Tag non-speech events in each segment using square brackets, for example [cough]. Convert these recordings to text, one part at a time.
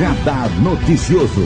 Radar Noticioso.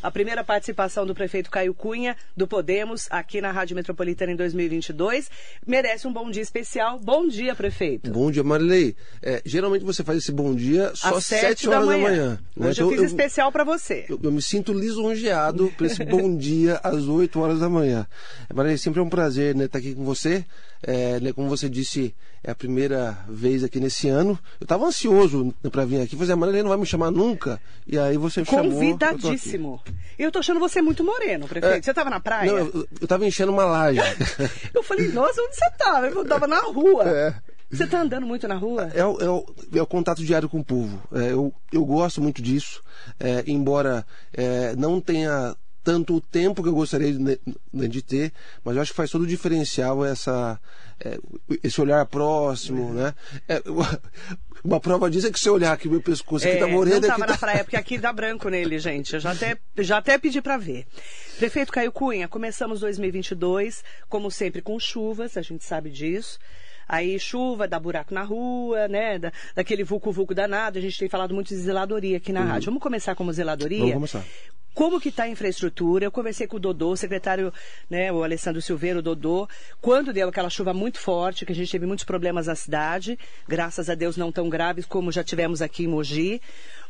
A primeira participação do prefeito Caio Cunha, do Podemos, aqui na Rádio Metropolitana em 2022, merece um bom dia especial. Bom dia, prefeito. Bom dia, Marilei. É, geralmente você faz esse bom dia só às sete horas da manhã. Da manhã né? Hoje então, eu fiz eu, especial para você. Eu, eu, me sinto lisonjeado por esse bom [laughs] dia às 8 horas da manhã. Marilei, sempre é um prazer né, estar aqui com você. É, né, como você disse, é a primeira vez aqui nesse ano. Eu estava ansioso para vir aqui. Fazer a Marilei não vai me chamar nunca. E aí você me chamou. Convidadíssimo. Eu tô achando você muito moreno, prefeito. É, você tava na praia? Não, eu, eu tava enchendo uma laje. [laughs] eu falei, nossa, onde você tava? Eu tava na rua. É. Você tá andando muito na rua? É, é, o, é o contato diário com o povo. É, eu, eu gosto muito disso, é, embora é, não tenha tanto o tempo que eu gostaria de, de, ter, mas eu acho que faz todo o diferencial essa, é, esse olhar próximo, uhum. né? É, [laughs] uma prova disso é que se olhar aqui meu pescoço aqui tá é, morrendo. Não tava na tá... praia, porque aqui dá branco nele, gente. Eu já até, já até pedi para ver. Prefeito Caio Cunha, começamos 2022, como sempre, com chuvas, a gente sabe disso. Aí chuva, dá buraco na rua, né? Da, daquele vulco-vulco danado. A gente tem falado muito de zeladoria aqui na uhum. rádio. Vamos começar como zeladoria? Vamos começar como que está a infraestrutura. Eu conversei com o Dodô, o secretário, né, o Alessandro Silveira, o Dodô, quando deu aquela chuva muito forte, que a gente teve muitos problemas na cidade, graças a Deus não tão graves como já tivemos aqui em Mogi.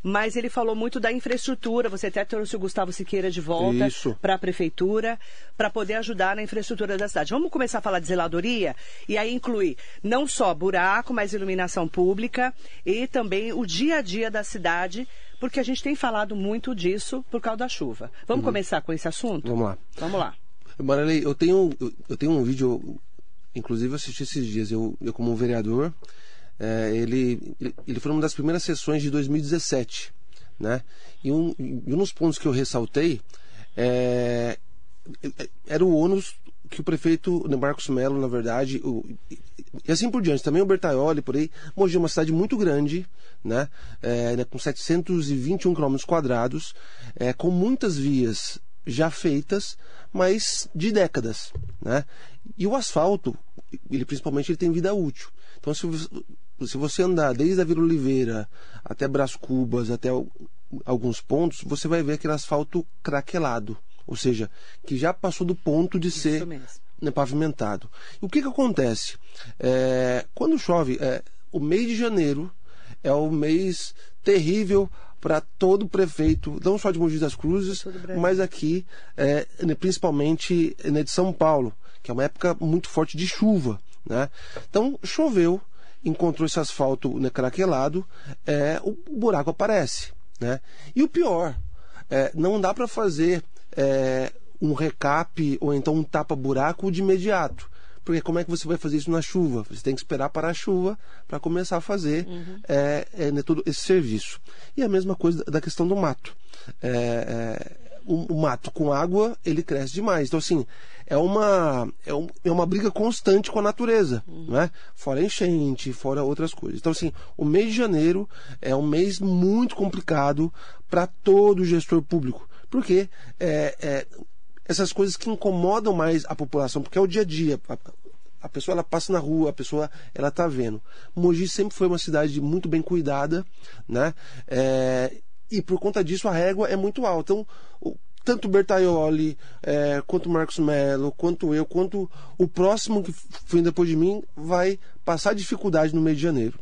Mas ele falou muito da infraestrutura. Você até trouxe o Gustavo Siqueira de volta para a prefeitura, para poder ajudar na infraestrutura da cidade. Vamos começar a falar de zeladoria e aí incluir não só buraco, mas iluminação pública e também o dia a dia da cidade porque a gente tem falado muito disso por causa da chuva. Vamos uhum. começar com esse assunto? Vamos lá. Vamos lá. Marilei, eu tenho, eu tenho um vídeo, inclusive eu assisti esses dias, eu, eu como vereador, é, ele, ele foi uma das primeiras sessões de 2017, né? E um, e um dos pontos que eu ressaltei é, era o ônus que o prefeito Marcos Melo, na verdade, o, e assim por diante, também o Bertaioli, por aí, Mogi é uma cidade muito grande, né, é, com 721 km quadrados, é, com muitas vias já feitas, mas de décadas, né? E o asfalto, ele principalmente ele tem vida útil. Então, se, se você andar desde a Vila Oliveira até Brás Cubas, até alguns pontos, você vai ver aquele asfalto craquelado. Ou seja, que já passou do ponto de Isso ser né, pavimentado. E o que, que acontece? É, quando chove, é, o mês de janeiro é o mês terrível para todo prefeito, não só de Mogi das Cruzes, mas aqui, é, né, principalmente né, de São Paulo, que é uma época muito forte de chuva. Né? Então, choveu, encontrou esse asfalto né, craquelado, é, o buraco aparece. Né? E o pior, é, não dá para fazer é, um recap ou então um tapa-buraco de imediato. Porque como é que você vai fazer isso na chuva? Você tem que esperar para a chuva para começar a fazer uhum. é, é, né, todo esse serviço. E a mesma coisa da questão do mato. É, é, o, o, mato com água, ele cresce demais. Então, assim, é uma, é, um, é uma briga constante com a natureza, uhum. né? Fora enchente, fora outras coisas. Então, assim, o mês de janeiro é um mês muito complicado para todo gestor público porque é, é, essas coisas que incomodam mais a população, porque é o dia a dia. A, pessoa ela passa na rua, a pessoa ela está vendo. Mogi sempre foi uma cidade muito bem cuidada, né? É, e por conta disso a régua é muito alta. Então, o, tanto Bertaioli, é, quanto Marcos Melo, quanto eu, quanto o próximo que vem depois de mim, vai passar dificuldade no mês de janeiro.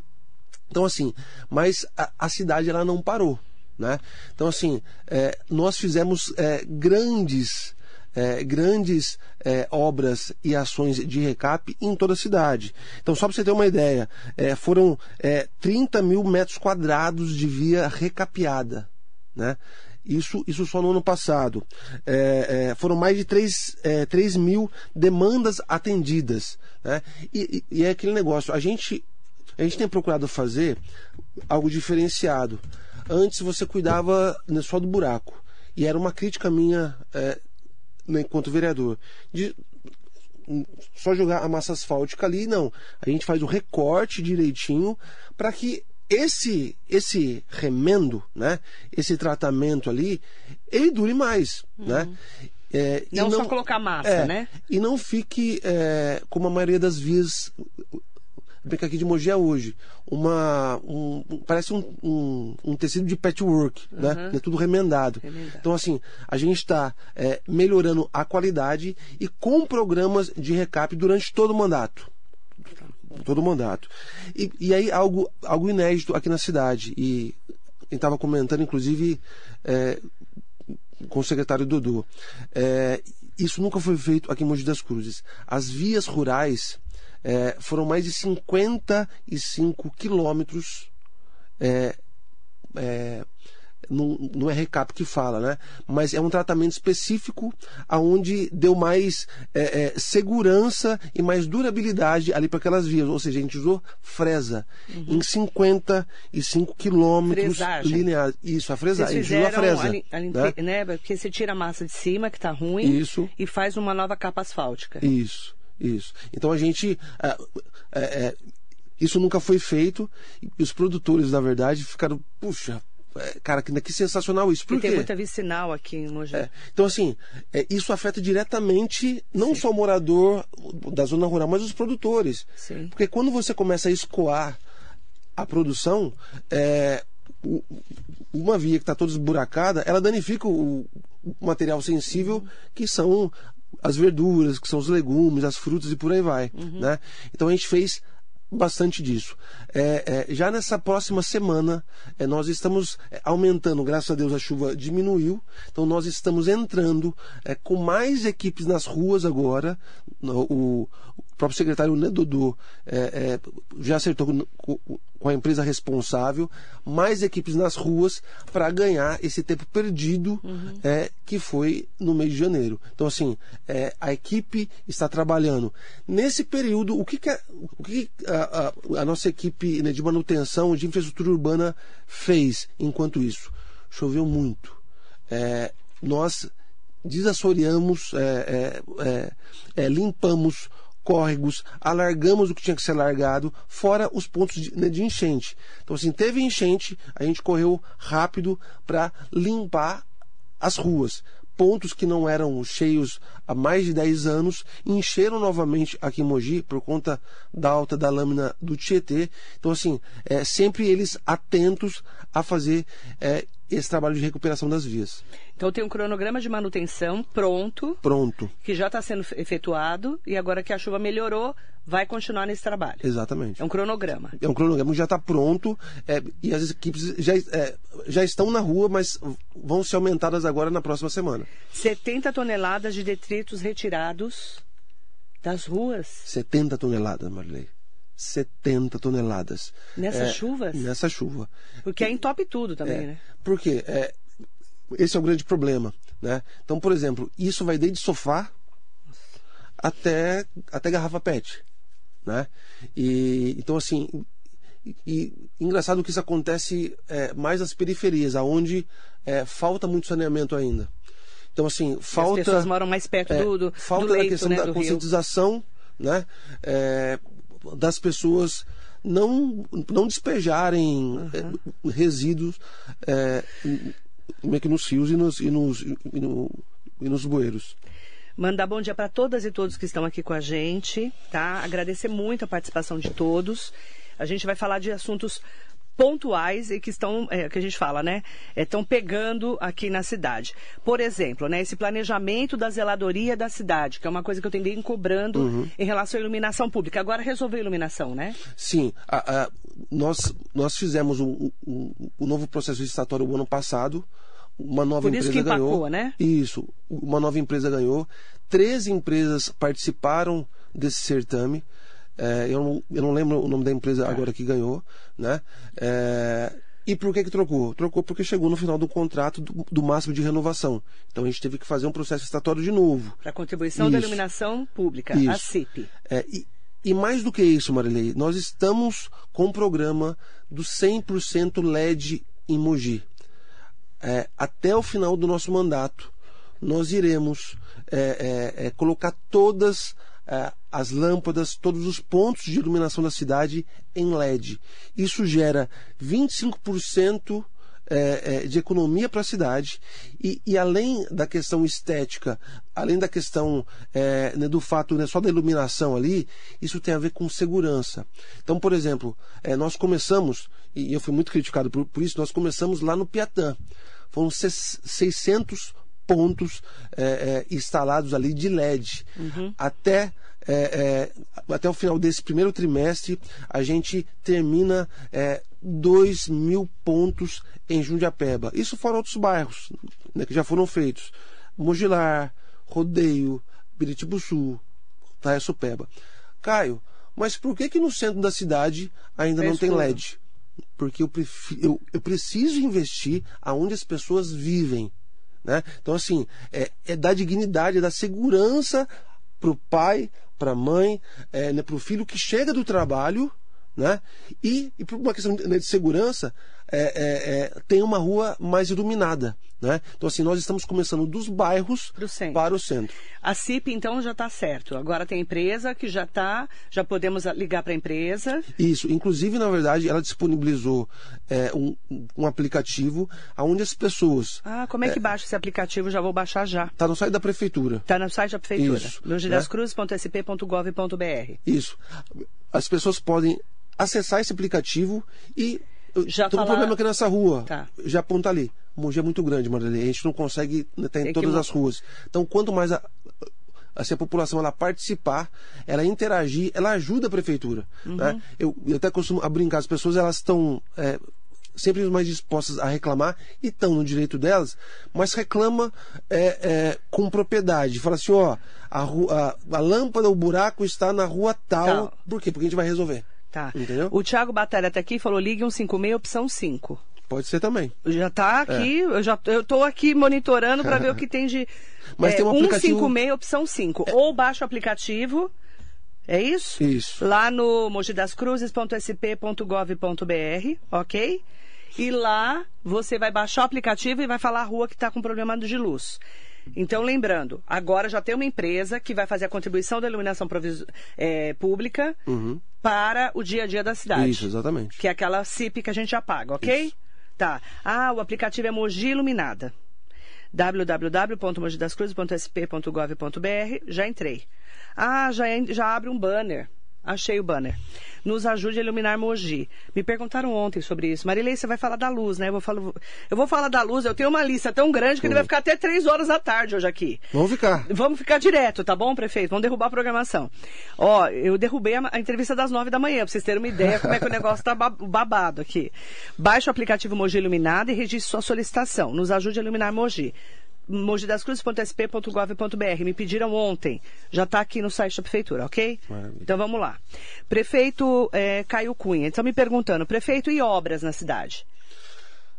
Então, assim, mas a, a cidade ela não parou. Né? Então, assim, é, nós fizemos é, grandes, é, grandes é, obras e ações de recap em toda a cidade. Então, só para você ter uma ideia, é, foram 30 é, mil metros quadrados de via recapeada. Né? Isso, isso só no ano passado. É, é, foram mais de 3, é, 3 mil demandas atendidas. Né? E, e, é aquele negócio, a gente, a gente tem procurado fazer algo diferenciado. Antes você cuidava né, só do buraco. E era uma crítica minha é, enquanto vereador. De só jogar a massa asfáltica ali, não. A gente faz o recorte direitinho para que esse esse remendo, né, esse tratamento ali, ele dure mais, uhum. né? É, não, não, só colocar massa, é, né? E não fique é, como a maioria das vias que aqui de Mogi é hoje, uma, um, parece um, um, um, tecido de patchwork, uhum. né? É tudo remendado. remendado. Então, assim, a gente está é, melhorando a qualidade e com programas de recap durante todo o mandato todo o mandato. E, e aí algo, algo inédito aqui na cidade. E estava comentando, inclusive, é, com o secretário Dodô. É, isso nunca foi feito aqui em Mogi das Cruzes. As vias rurais é, foram mais de 55 quilômetros é, é, não, não é recap que fala, né? Mas é um tratamento específico aonde deu mais é, é, segurança e mais durabilidade ali para aquelas vias. Ou seja, a gente usou fresa uhum. em 55 quilômetros lineares. Isso, a fresagem. Vocês fizeram a fresa. A, a, né? né? Porque você tira a massa de cima, que está ruim, Isso. e faz uma nova capa asfáltica. Isso, isso. Então a gente. É, é, é isso nunca foi feito e os produtores, na verdade, ficaram, puxa, é, cara, que, que sensacional isso. Por e tem muita vicinal aqui em Mogi. É, então, assim, é, isso afeta diretamente não Sim. só o morador da zona rural, mas os produtores. Sim. Porque quando você começa a escoar a produção, é, uma via que está toda esburacada, ela danifica o, o material sensível, uhum. que são as verduras, que são os legumes, as frutas e por aí vai. Uhum. Né? Então a gente fez bastante disso. É, é, já nessa próxima semana, é, nós estamos é, aumentando, graças a Deus a chuva diminuiu, então nós estamos entrando é, com mais equipes nas ruas agora. O, o próprio secretário Nedodô é, é, já acertou com, com a empresa responsável mais equipes nas ruas para ganhar esse tempo perdido uhum. é, que foi no mês de janeiro. Então, assim, é, a equipe está trabalhando. Nesse período, o que, que, a, o que a, a, a, nossa equipe né, de manutenção de infraestrutura urbana fez enquanto isso? Choveu muito. É, nós desassoreamos, é, é, é, limpamos córregos, alargamos o que tinha que ser largado, fora os pontos de, né, de enchente. Então, assim, teve enchente, a gente correu rápido para limpar as ruas. Pontos que não eram cheios há mais de 10 anos encheram novamente aqui em Mogi por conta da alta da lâmina do Tietê. Então, assim, é, sempre eles atentos a fazer é, esse trabalho de recuperação das vias. Então tem um cronograma de manutenção pronto. Pronto. Que já está sendo efetuado e agora que a chuva melhorou, vai continuar nesse trabalho. Exatamente. É um cronograma. É um cronograma que já está pronto é, e as equipes já, é, já estão na rua, mas vão ser aumentadas agora na próxima semana. 70 toneladas de detritos retirados das ruas. 70 toneladas, Marley. 70 toneladas. Nessas é, chuvas? Nessa chuva. Porque aí entope tudo também, é, né? Porque é, esse é o grande problema. Né? Então, por exemplo, isso vai desde sofá até, até garrafa PET. Né? E, então, assim, e, e engraçado que isso acontece é, mais nas periferias, aonde é, falta muito saneamento ainda. Então, assim, falta. As pessoas moram mais perto é, do, do, falta do leito, da questão né, da conscientização, né? É, das pessoas não, não despejarem uhum. resíduos é, meio que nos rios e nos, e nos, e no, e nos bueiros. Mandar bom dia para todas e todos que estão aqui com a gente, tá? Agradecer muito a participação de todos. A gente vai falar de assuntos pontuais e que estão, é, que a gente fala, né? Estão é, pegando aqui na cidade. Por exemplo, né, esse planejamento da zeladoria da cidade, que é uma coisa que eu tenho bem cobrando uhum. em relação à iluminação pública. Agora resolveu a iluminação, né? Sim. A, a, nós, nós fizemos o um, um, um, novo processo licitatório o ano passado. Uma nova Por isso empresa que empacou, ganhou. né? Isso. Uma nova empresa ganhou. Três empresas participaram desse certame. É, eu, não, eu não lembro o nome da empresa tá. agora que ganhou, né? É, e por que, que trocou? Trocou porque chegou no final do contrato do, do, máximo de renovação. Então a gente teve que fazer um processo estatório de novo. Para contribuição isso. da iluminação pública, isso. a CIP. É, e, e, mais do que isso, Marilei, nós estamos com o programa do 100% LED em Mogi. É, até o final do nosso mandato, nós iremos é, é, é colocar todas é, as lâmpadas, todos os pontos de iluminação da cidade em LED. Isso gera 25% é, é, de economia para a cidade e, e, além da questão estética, além da questão é, né, do fato né, só da iluminação ali, isso tem a ver com segurança. Então, por exemplo, é, nós começamos, e eu fui muito criticado por, por isso, nós começamos lá no Piatã. Foram 600 pontos é, é, instalados ali de LED. Uhum. Até, é, é, até o final desse primeiro trimestre, a gente termina é, 2 mil pontos em Jundiapeba. Isso fora outros bairros né, que já foram feitos. Mogilar, Rodeio, Biritibuçu, Taessupeba. Caio, mas por que que no centro da cidade ainda não tem LED? Porque eu, prefiro, eu, eu preciso investir aonde as pessoas vivem. Né? Então, assim, é, é dignidade, é dar segurança para o pai, para a mãe, é, né, para o filho que chega do trabalho né? E, e por uma questão né, de segurança, é, é, é, tem uma rua mais iluminada. Né? Então, assim, nós estamos começando dos bairros para o centro. A CIP, então, já está certo. Agora tem empresa que já está, já podemos ligar para a empresa. Isso. Inclusive, na verdade, ela disponibilizou é, um, um, aplicativo onde as pessoas. Ah, como é que é, baixa esse aplicativo? Já vou baixar já. Está no site da prefeitura. Está no site da prefeitura. Isso. longedascruzes.sp.gov.br. Isso. As pessoas podem acessar esse aplicativo e já tem um problema aqui nessa rua. Tá. Já aponta ali. Mogi é muito grande, Marilene. A gente não consegue estar né, em todas que... as ruas. Então, quanto mais a, assim, a população ela participar, ela interagir, ela ajuda a prefeitura. Uhum. Né? Eu, eu, até costumo brincar, as pessoas elas estão é, sempre mais dispostas a reclamar e estão no direito delas, mas reclama é, é, com propriedade. Fala assim, ó, a, a, a lâmpada, o buraco está na rua tal. tal. Por quê? Porque a gente vai resolver. Tá. Entendeu? O Thiago Batalha está aqui e falou: ligue 156, opção 5. Pode ser também. Já está aqui, é. eu já eu tô aqui monitorando para ver o que [laughs] tem de Mas é, tem um aplicativo... 156, opção 5. É. Ou baixa o aplicativo. É isso? Isso. Lá no mogidascruzes.sp.gov.br, ok? E lá você vai baixar o aplicativo e vai falar a rua que está com problema de luz. Então, lembrando, agora já tem uma empresa que vai fazer a contribuição da iluminação é, pública uhum. para o dia a dia da cidade. Isso, exatamente. Que é aquela CIP que a gente já paga, ok? Isso. Tá. Ah, o aplicativo é Mogi Iluminada www.mogidascruzes.sp.gov.br Já entrei. Ah, já, já abre um banner. Achei o banner. Nos ajude a iluminar Mogi. Me perguntaram ontem sobre isso. Marilei, você vai falar da luz, né? Eu vou, falar, eu vou falar da luz. Eu tenho uma lista tão grande que ele vai ficar até três horas da tarde hoje aqui. Vamos ficar. Vamos ficar direto, tá bom, prefeito? Vamos derrubar a programação. Ó, eu derrubei a, a entrevista das nove da manhã, pra vocês terem uma ideia como é que o negócio tá babado aqui. Baixe o aplicativo Mogi Iluminado e registre sua solicitação. Nos ajude a iluminar Mogi mogidascruzes.sp.gov.br. Me pediram ontem. Já está aqui no site da prefeitura, ok? Maravilha. Então vamos lá. Prefeito é, Caio Cunha. Estão me perguntando, prefeito e obras na cidade?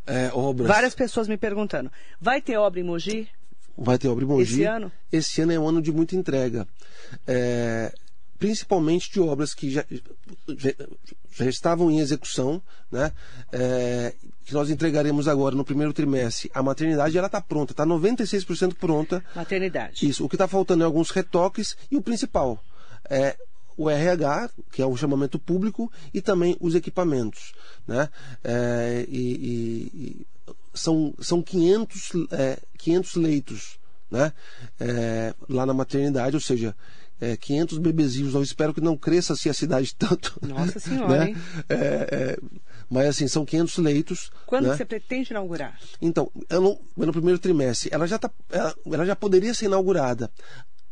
É, obras. Várias pessoas me perguntando. Vai ter obra em Mogi? Vai ter obra em Mogi. Esse ano? Esse ano é um ano de muita entrega. É, principalmente de obras que já, já, já estavam em execução, né? É, que nós entregaremos agora no primeiro trimestre. A maternidade ela está pronta, está 96% pronta. Maternidade. Isso. O que está faltando é alguns retoques e o principal é o RH, que é o chamamento público, e também os equipamentos, né? É, e, e, são, são 500, é, 500 leitos, né? É, lá na maternidade, ou seja, é, 500 bebezinhos. Eu espero que não cresça assim a cidade [laughs] tanto. Nossa Senhora, né? hein? É, é, mas assim, são 500 leitos. Quando né? você pretende inaugurar? Então, não, no primeiro trimestre. Ela já, tá, ela, ela já poderia ser inaugurada.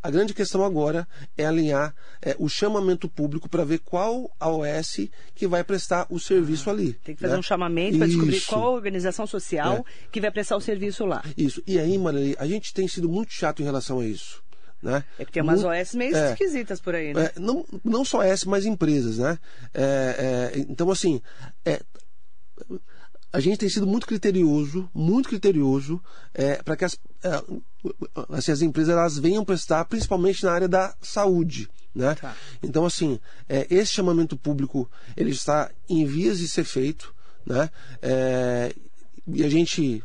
A grande questão agora é alinhar é, o chamamento público para ver qual a OS que vai prestar o serviço ah, ali. Tem que fazer né? um chamamento para descobrir qual a organização social é. que vai prestar o serviço lá. Isso. E aí, Maria, a gente tem sido muito chato em relação a isso. Né? É que tem umas OS meio é, esquisitas por aí, né? É, não, não só OS, mas empresas, né? É, é, então, assim, é, a gente tem sido muito criterioso, muito criterioso, é, para que as, assim, as empresas elas venham prestar, principalmente na área da saúde. Né? Tá. Então, assim, esse chamamento público ele está em vias de ser feito, né? e a gente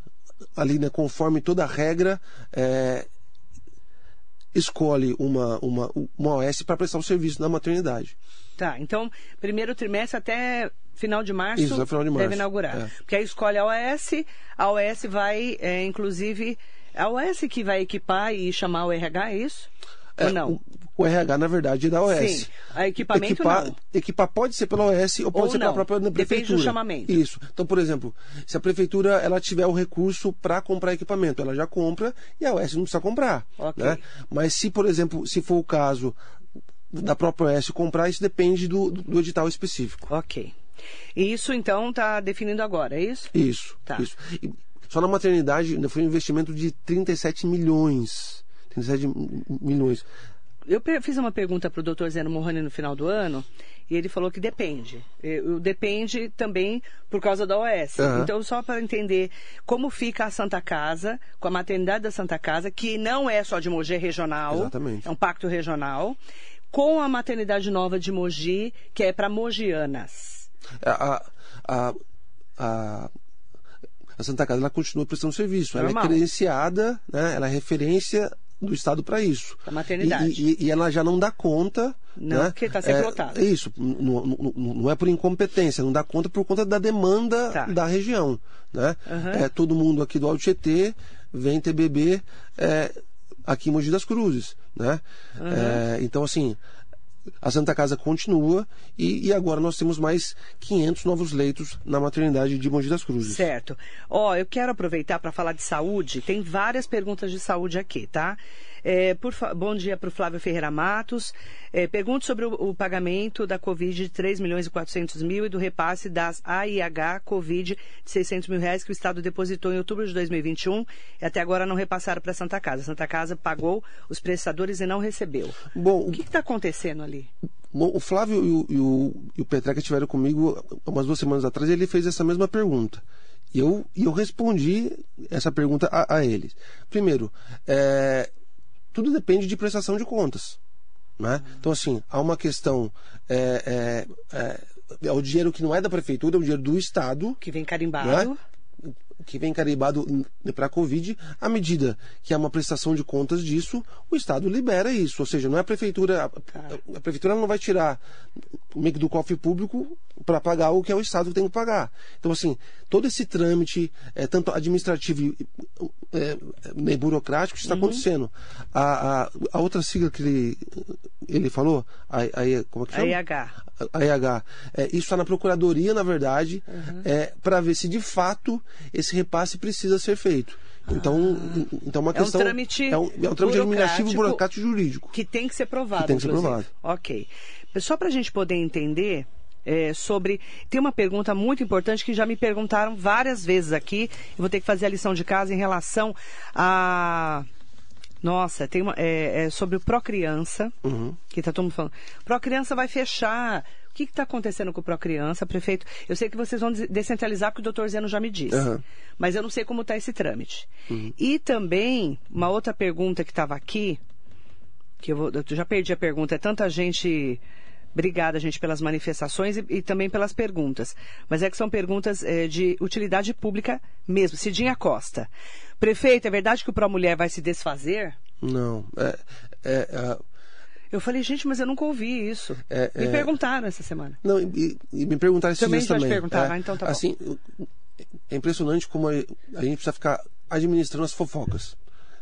ali, né, conforme toda a regra, é, escolhe uma, uma, uma OS para prestar o serviço na maternidade. Tá, então, primeiro trimestre até final de março, Isso, até final de março. deve inaugurar. É. Porque aí escolhe a OS, a OS vai, é, inclusive, a OS que vai equipar e chamar o RH, é isso? É, não? O, o RH, na verdade, é da OS. Sim, a equipamento equipar, não. equipar pode ser pela OS ou pode Ou ser não. pela própria Depende do prefeitura. chamamento. Isso. Então, por exemplo, se a prefeitura ela tiver o recurso para comprar equipamento, ela já compra e a OS não precisa comprar. Ok. Né? Mas se, por exemplo, se for o caso da própria OS comprar, isso depende do, do edital específico. Ok. E isso, então, está definindo agora, é isso? Isso. Tá. isso. Só na maternidade foi um investimento de 37 milhões. 37 milhões. Eu fiz uma pergunta para o doutor Zeno Morrone no final do ano e ele falou que depende. E- o Depende também por causa da OS. Aham. Então, só para entender como fica a Santa Casa, com a maternidade da Santa Casa, que não é só de Mogi, é regional. Exatamente. É um pacto regional. Com a maternidade nova de Mogi, que é para mogianas. a, a, a, a Santa Casa ela continua prestando serviço. Ela Normal. é credenciada, né? ela é referência do Estado para isso. Pra maternidade. E, e- e ela já não dá conta. Não, né? porque tá sempre é, lotado. Isso, não, não- não- é por incompetência, não dá conta por conta da demanda Tá. da região. Né? Aham. É, todo mundo aqui do Alto Tietê vem ter bebê é, aqui em Mogi das Cruzes. Né? É, então, assim, a Santa Casa continua e, e agora nós temos mais 500 novos leitos na maternidade de Mogi das Cruzes. Certo. Ó, eu quero aproveitar para falar de saúde. Tem várias perguntas de saúde aqui, tá? É, por Bom dia para o Flávio Ferreira Matos. É, pergunto sobre o, o pagamento da Covid de 3 milhões e 400 mil e do repasse das AIH Covid de 600 mil reais que o Estado depositou em outubro de 2021 e até agora não repassaram para a Santa Casa. A Santa Casa pagou os prestadores e não recebeu. Bom, O que está acontecendo ali? Bom, o Flávio e o, e o, e o Petreca estiveram comigo umas duas semanas atrás e ele fez essa mesma pergunta. E eu, eu respondi essa pergunta a, a eles. Primeiro, é, tudo depende de prestação de contas. Né? Então, assim, há uma questão. É, é, é, é o dinheiro que não é da prefeitura, é o dinheiro do Estado Que vem carimbado. Né? Que vem carimbado para a Covid, à medida que há uma prestação de contas disso, o Estado libera isso. Ou seja, não é a prefeitura. A, a prefeitura não vai tirar meio que do cofre público para pagar o que é o Estado que tem que pagar. Então, assim, todo esse trâmite, é, tanto administrativo e é, é, burocrático, está acontecendo. A, a, a outra sigla que ele, ele falou, a, a, como é que chama? AIH. a IH. É, isso está na procuradoria, na verdade, é, para ver se de fato esse repasse precisa ser feito. Então, então uma É um questão trâmite é um, é um trâmite administrativo, burocrático jurídico. Que tem que ser provado. Que tem que ser provado. Ok. Só para a gente poder entender é, sobre. Tem uma pergunta muito importante que já me perguntaram várias vezes aqui. Eu vou ter que fazer a lição de casa em relação a. Nossa, tem uma, é, é sobre o Procriança, Uhum. que está todo mundo falando. Procriança vai fechar. O que está acontecendo com o Procriança, prefeito? Eu sei que vocês vão des- descentralizar, porque o doutor Zeno já me disse. Aham. Mas eu não sei como está esse trâmite. E também, uma outra pergunta que estava aqui, que eu, vou, eu já perdi a pergunta, é tanta gente. Obrigada, gente, pelas manifestações e, e também pelas perguntas. Mas é que são perguntas eh, de utilidade pública mesmo. Cidinha Costa. Prefeito, é verdade que o Pro Mulher vai se desfazer? Não. É, é, é, Eu falei, gente, mas eu nunca ouvi isso. É, me é. perguntaram essa semana. não, e, e me perguntaram esses Também dias também. perguntaram, É, ah, então tá bom. assim, é impressionante como a, a gente precisa ficar administrando as fofocas.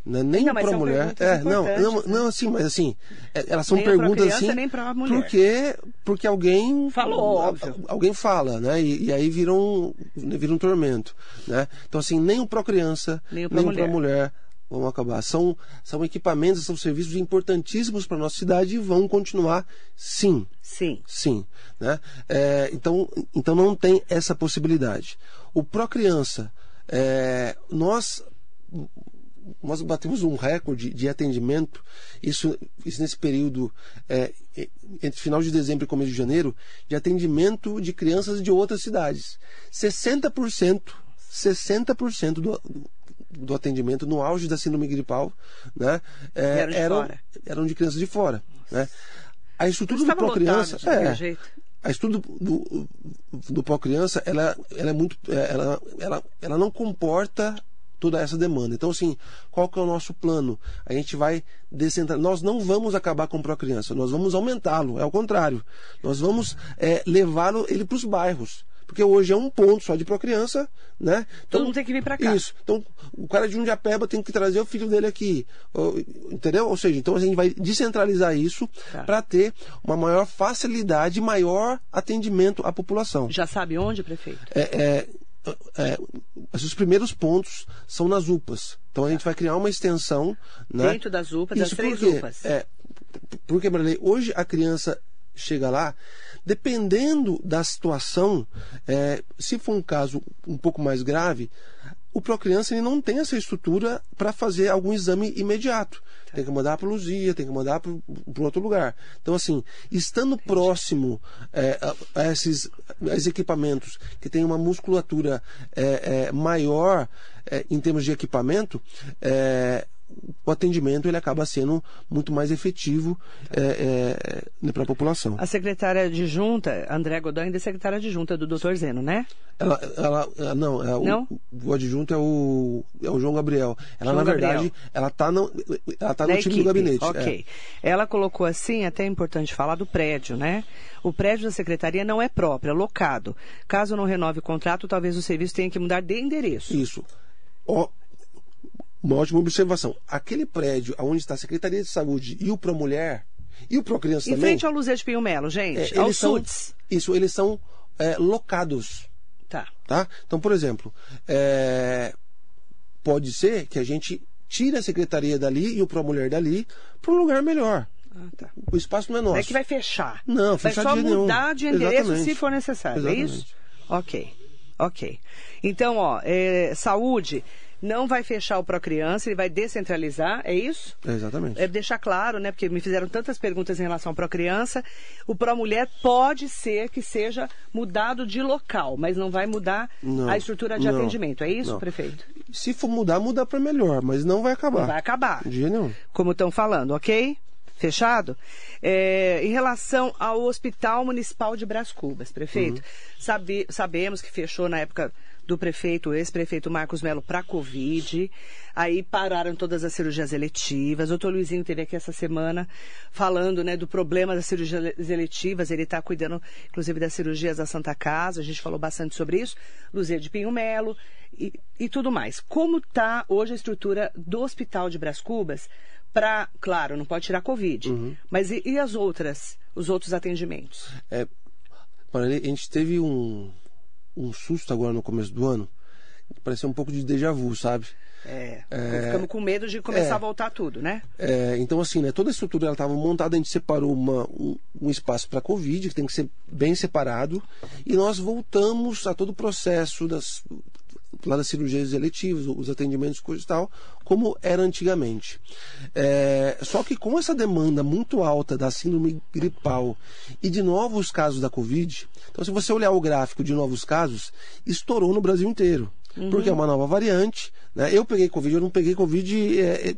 Nem Não, mas para são mulher. É, não, não, importantes, né? não, assim, mas assim, é, elas são Nem perguntas criança, assim. nem mulher. Porque, porque alguém. Falou, a- alguém fala, né? E, e aí vira um, vira um tormento. Né? Então, assim, nem o Pro Criança, Nem nem Pro Mulher. Mulher vão acabar. São, são equipamentos, são serviços importantíssimos para a nossa cidade e vão continuar, sim. Sim. Sim. Né? É, então, então não tem essa possibilidade. O Pro Criança, é, nós, nós batemos um recorde de atendimento, isso, isso nesse período é, entre final de dezembro e começo de janeiro, de atendimento de crianças de outras cidades. 60%, 60% do, do atendimento no auge da síndrome gripal né, é, Vieram de eram, eram de crianças de fora. Né? A estrutura do Estava Pro lotado Criança. de qualquer É, jeito. a estrutura do, do, do Pro Criança, ela, ela é muito. Ela, ela, ela não comporta toda essa demanda. Então, assim, qual que é o nosso plano? A gente vai descentralizar. Nós não vamos acabar com o Procriança, nós vamos aumentá-lo, é o contrário. Nós vamos é, levá-lo ele para os bairros porque hoje é um ponto só de procriança, né? Então, Todo mundo tem que vir para cá. Isso. Então, o cara de Jundiapeba tem que trazer o filho dele aqui. Entendeu? Ou seja, então a gente vai descentralizar isso tá. para ter uma maior facilidade, maior atendimento à população. Já sabe onde, prefeito? É, é, é, os primeiros pontos são nas UPAs. Então a gente vai criar uma extensão. Né? Dentro das UPAs, das três porque, UPAs. É, porque, Marilei, hoje a criança chega lá, dependendo da situação, é, se for um caso um pouco mais grave, o Procriança ele não tem essa estrutura para fazer algum exame imediato. Tem que mandar para Luzia, tem que mandar para outro lugar. Então, assim, estando próximo é, a, a, esses, a esses equipamentos que tem uma musculatura é, é maior é, em termos de equipamento, é, o atendimento ele acaba sendo muito mais efetivo é, é, para a população. A secretária de junta, André Godin, ainda é secretária de junta do Dr. Zeno, né? Ela, ela não, é não? O, o adjunto é o, é o João Gabriel. Ela, João na verdade, Gabriel. ela está no, ela tá no Da time equipe. do gabinete. Ok. é. Ela colocou assim, até é importante falar do prédio, né? O prédio da secretaria não é próprio, é locado. Caso não renove o contrato, talvez o serviço tenha que mudar de endereço. Isso. Ó, uma ótima observação. Aquele prédio onde está a Secretaria de Saúde e o Promulher e o Procriança Em também. frente ao Luzia de Pinho Melo, gente, é, eles são, SUDS. isso, eles são é, locados. Tá. Tá? Então, por exemplo, é, pode ser que a gente tire a secretaria dali e o Promulher dali para um lugar melhor. Ah, tá. O espaço não é nosso. Não é que vai fechar. Não, vai fechar só de nenhum. mudar de endereço Exatamente. se for necessário, é isso? Exatamente. Ok, ok. Então, ó, é, saúde não vai fechar o Procriança, ele vai descentralizar, é isso? Exatamente. É deixar claro, né? Porque me fizeram tantas perguntas em relação ao Procriança. O Promulher pode ser que seja mudado de local, mas não vai mudar Não, a estrutura de não, atendimento. É isso, não. prefeito? Se for mudar, mudar para melhor, mas não vai acabar. Não vai acabar. De jeito nenhum. como estão falando, ok? Fechado? É, em relação ao Hospital Municipal de Brás Cubas, prefeito, sabe- sabemos que fechou na época do prefeito, ex-prefeito Marcos Melo, para Covid. Aí pararam todas as cirurgias eletivas. O doutor Luizinho teve aqui essa semana falando né, do problema das cirurgias eletivas. Ele está cuidando, inclusive, das cirurgias da Santa Casa. A gente falou bastante sobre isso. Luzia de Pinho Melo e, e tudo mais. Como está hoje a estrutura do Hospital de Brás Cubas para, claro, não pode tirar Covid, mas e, e as outras, os outros atendimentos? É, a gente teve um, um susto agora no começo do ano. Pareceu um pouco de déjà vu, sabe? É, ficamos com medo de começar é. a voltar tudo, né? É, então, assim, né, toda a estrutura ela estava montada, a gente separou uma, um, um espaço para Covid, que tem que ser bem separado, e nós voltamos a todo o processo das, lá das cirurgias eletivas, os atendimentos, coisa e tal, como era antigamente. É, só que com essa demanda muito alta da síndrome gripal e de novos casos da Covid, então se você olhar o gráfico de novos casos, estourou no Brasil inteiro. Porque é uma nova variante. Né? Eu peguei Covid, eu não peguei Covid é,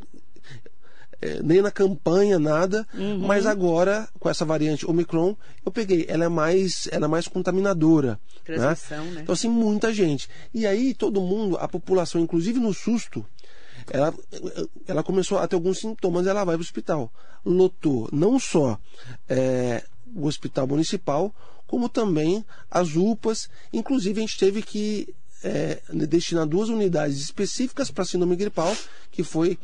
é, nem na campanha, nada. Mas agora, com essa variante Omicron, eu peguei. Ela é mais, ela é mais contaminadora. Transmissão, né? Então, assim, muita gente. E aí, todo mundo, a população, inclusive no susto, ela, ela começou a ter alguns sintomas, ela vai para o hospital. Lotou não só é, o hospital municipal, como também as UPAs. Inclusive, a gente teve que é, destinar duas unidades específicas para síndrome gripal, que foi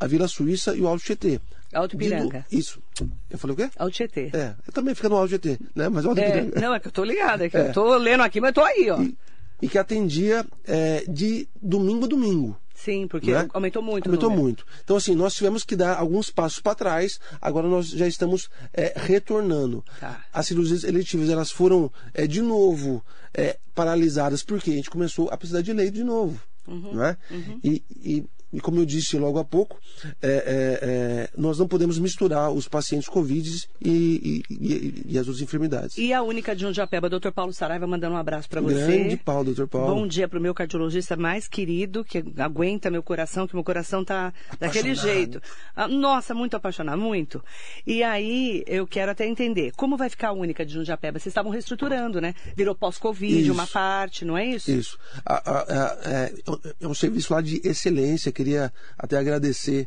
a Vila Suíça e o Alto Tietê. Alto De- Piranga. Isso. Eu falei o quê? Ao Tietê. É, eu também fica no Alto Tietê, né? Mas Alto É, Piranga. não, é que eu tô ligada, é que É. eu tô lendo aqui, mas tô aí, ó. E, e que atendia é, de domingo a domingo. Sim, porque né? aumentou muito Aumentou muito. Então, assim, nós tivemos que dar alguns passos para trás, agora nós já estamos é, retornando. Tá. As cirurgias eletivas, elas foram, é, de novo, é, paralisadas, porque a gente começou a precisar de leito de novo. Uhum, né? E, e e como eu disse logo há pouco, é, é, é, nós não podemos misturar os pacientes Covid e, e, e, as outras enfermidades. E a única de Jundiapeba, doutor Paulo Saraiva, mandando um abraço para você. Grande Paulo, doutor Paulo. Bom dia para o meu cardiologista mais querido, que aguenta meu coração, que meu coração tá daquele jeito. Ah, nossa, muito apaixonado, muito. E aí, eu quero até entender, como vai ficar a única de Jundiapeba? Vocês estavam reestruturando, né? Virou pós-Covid, uma parte, não é isso? Isso. A, a, a, é, é um serviço lá de excelência, queria até agradecer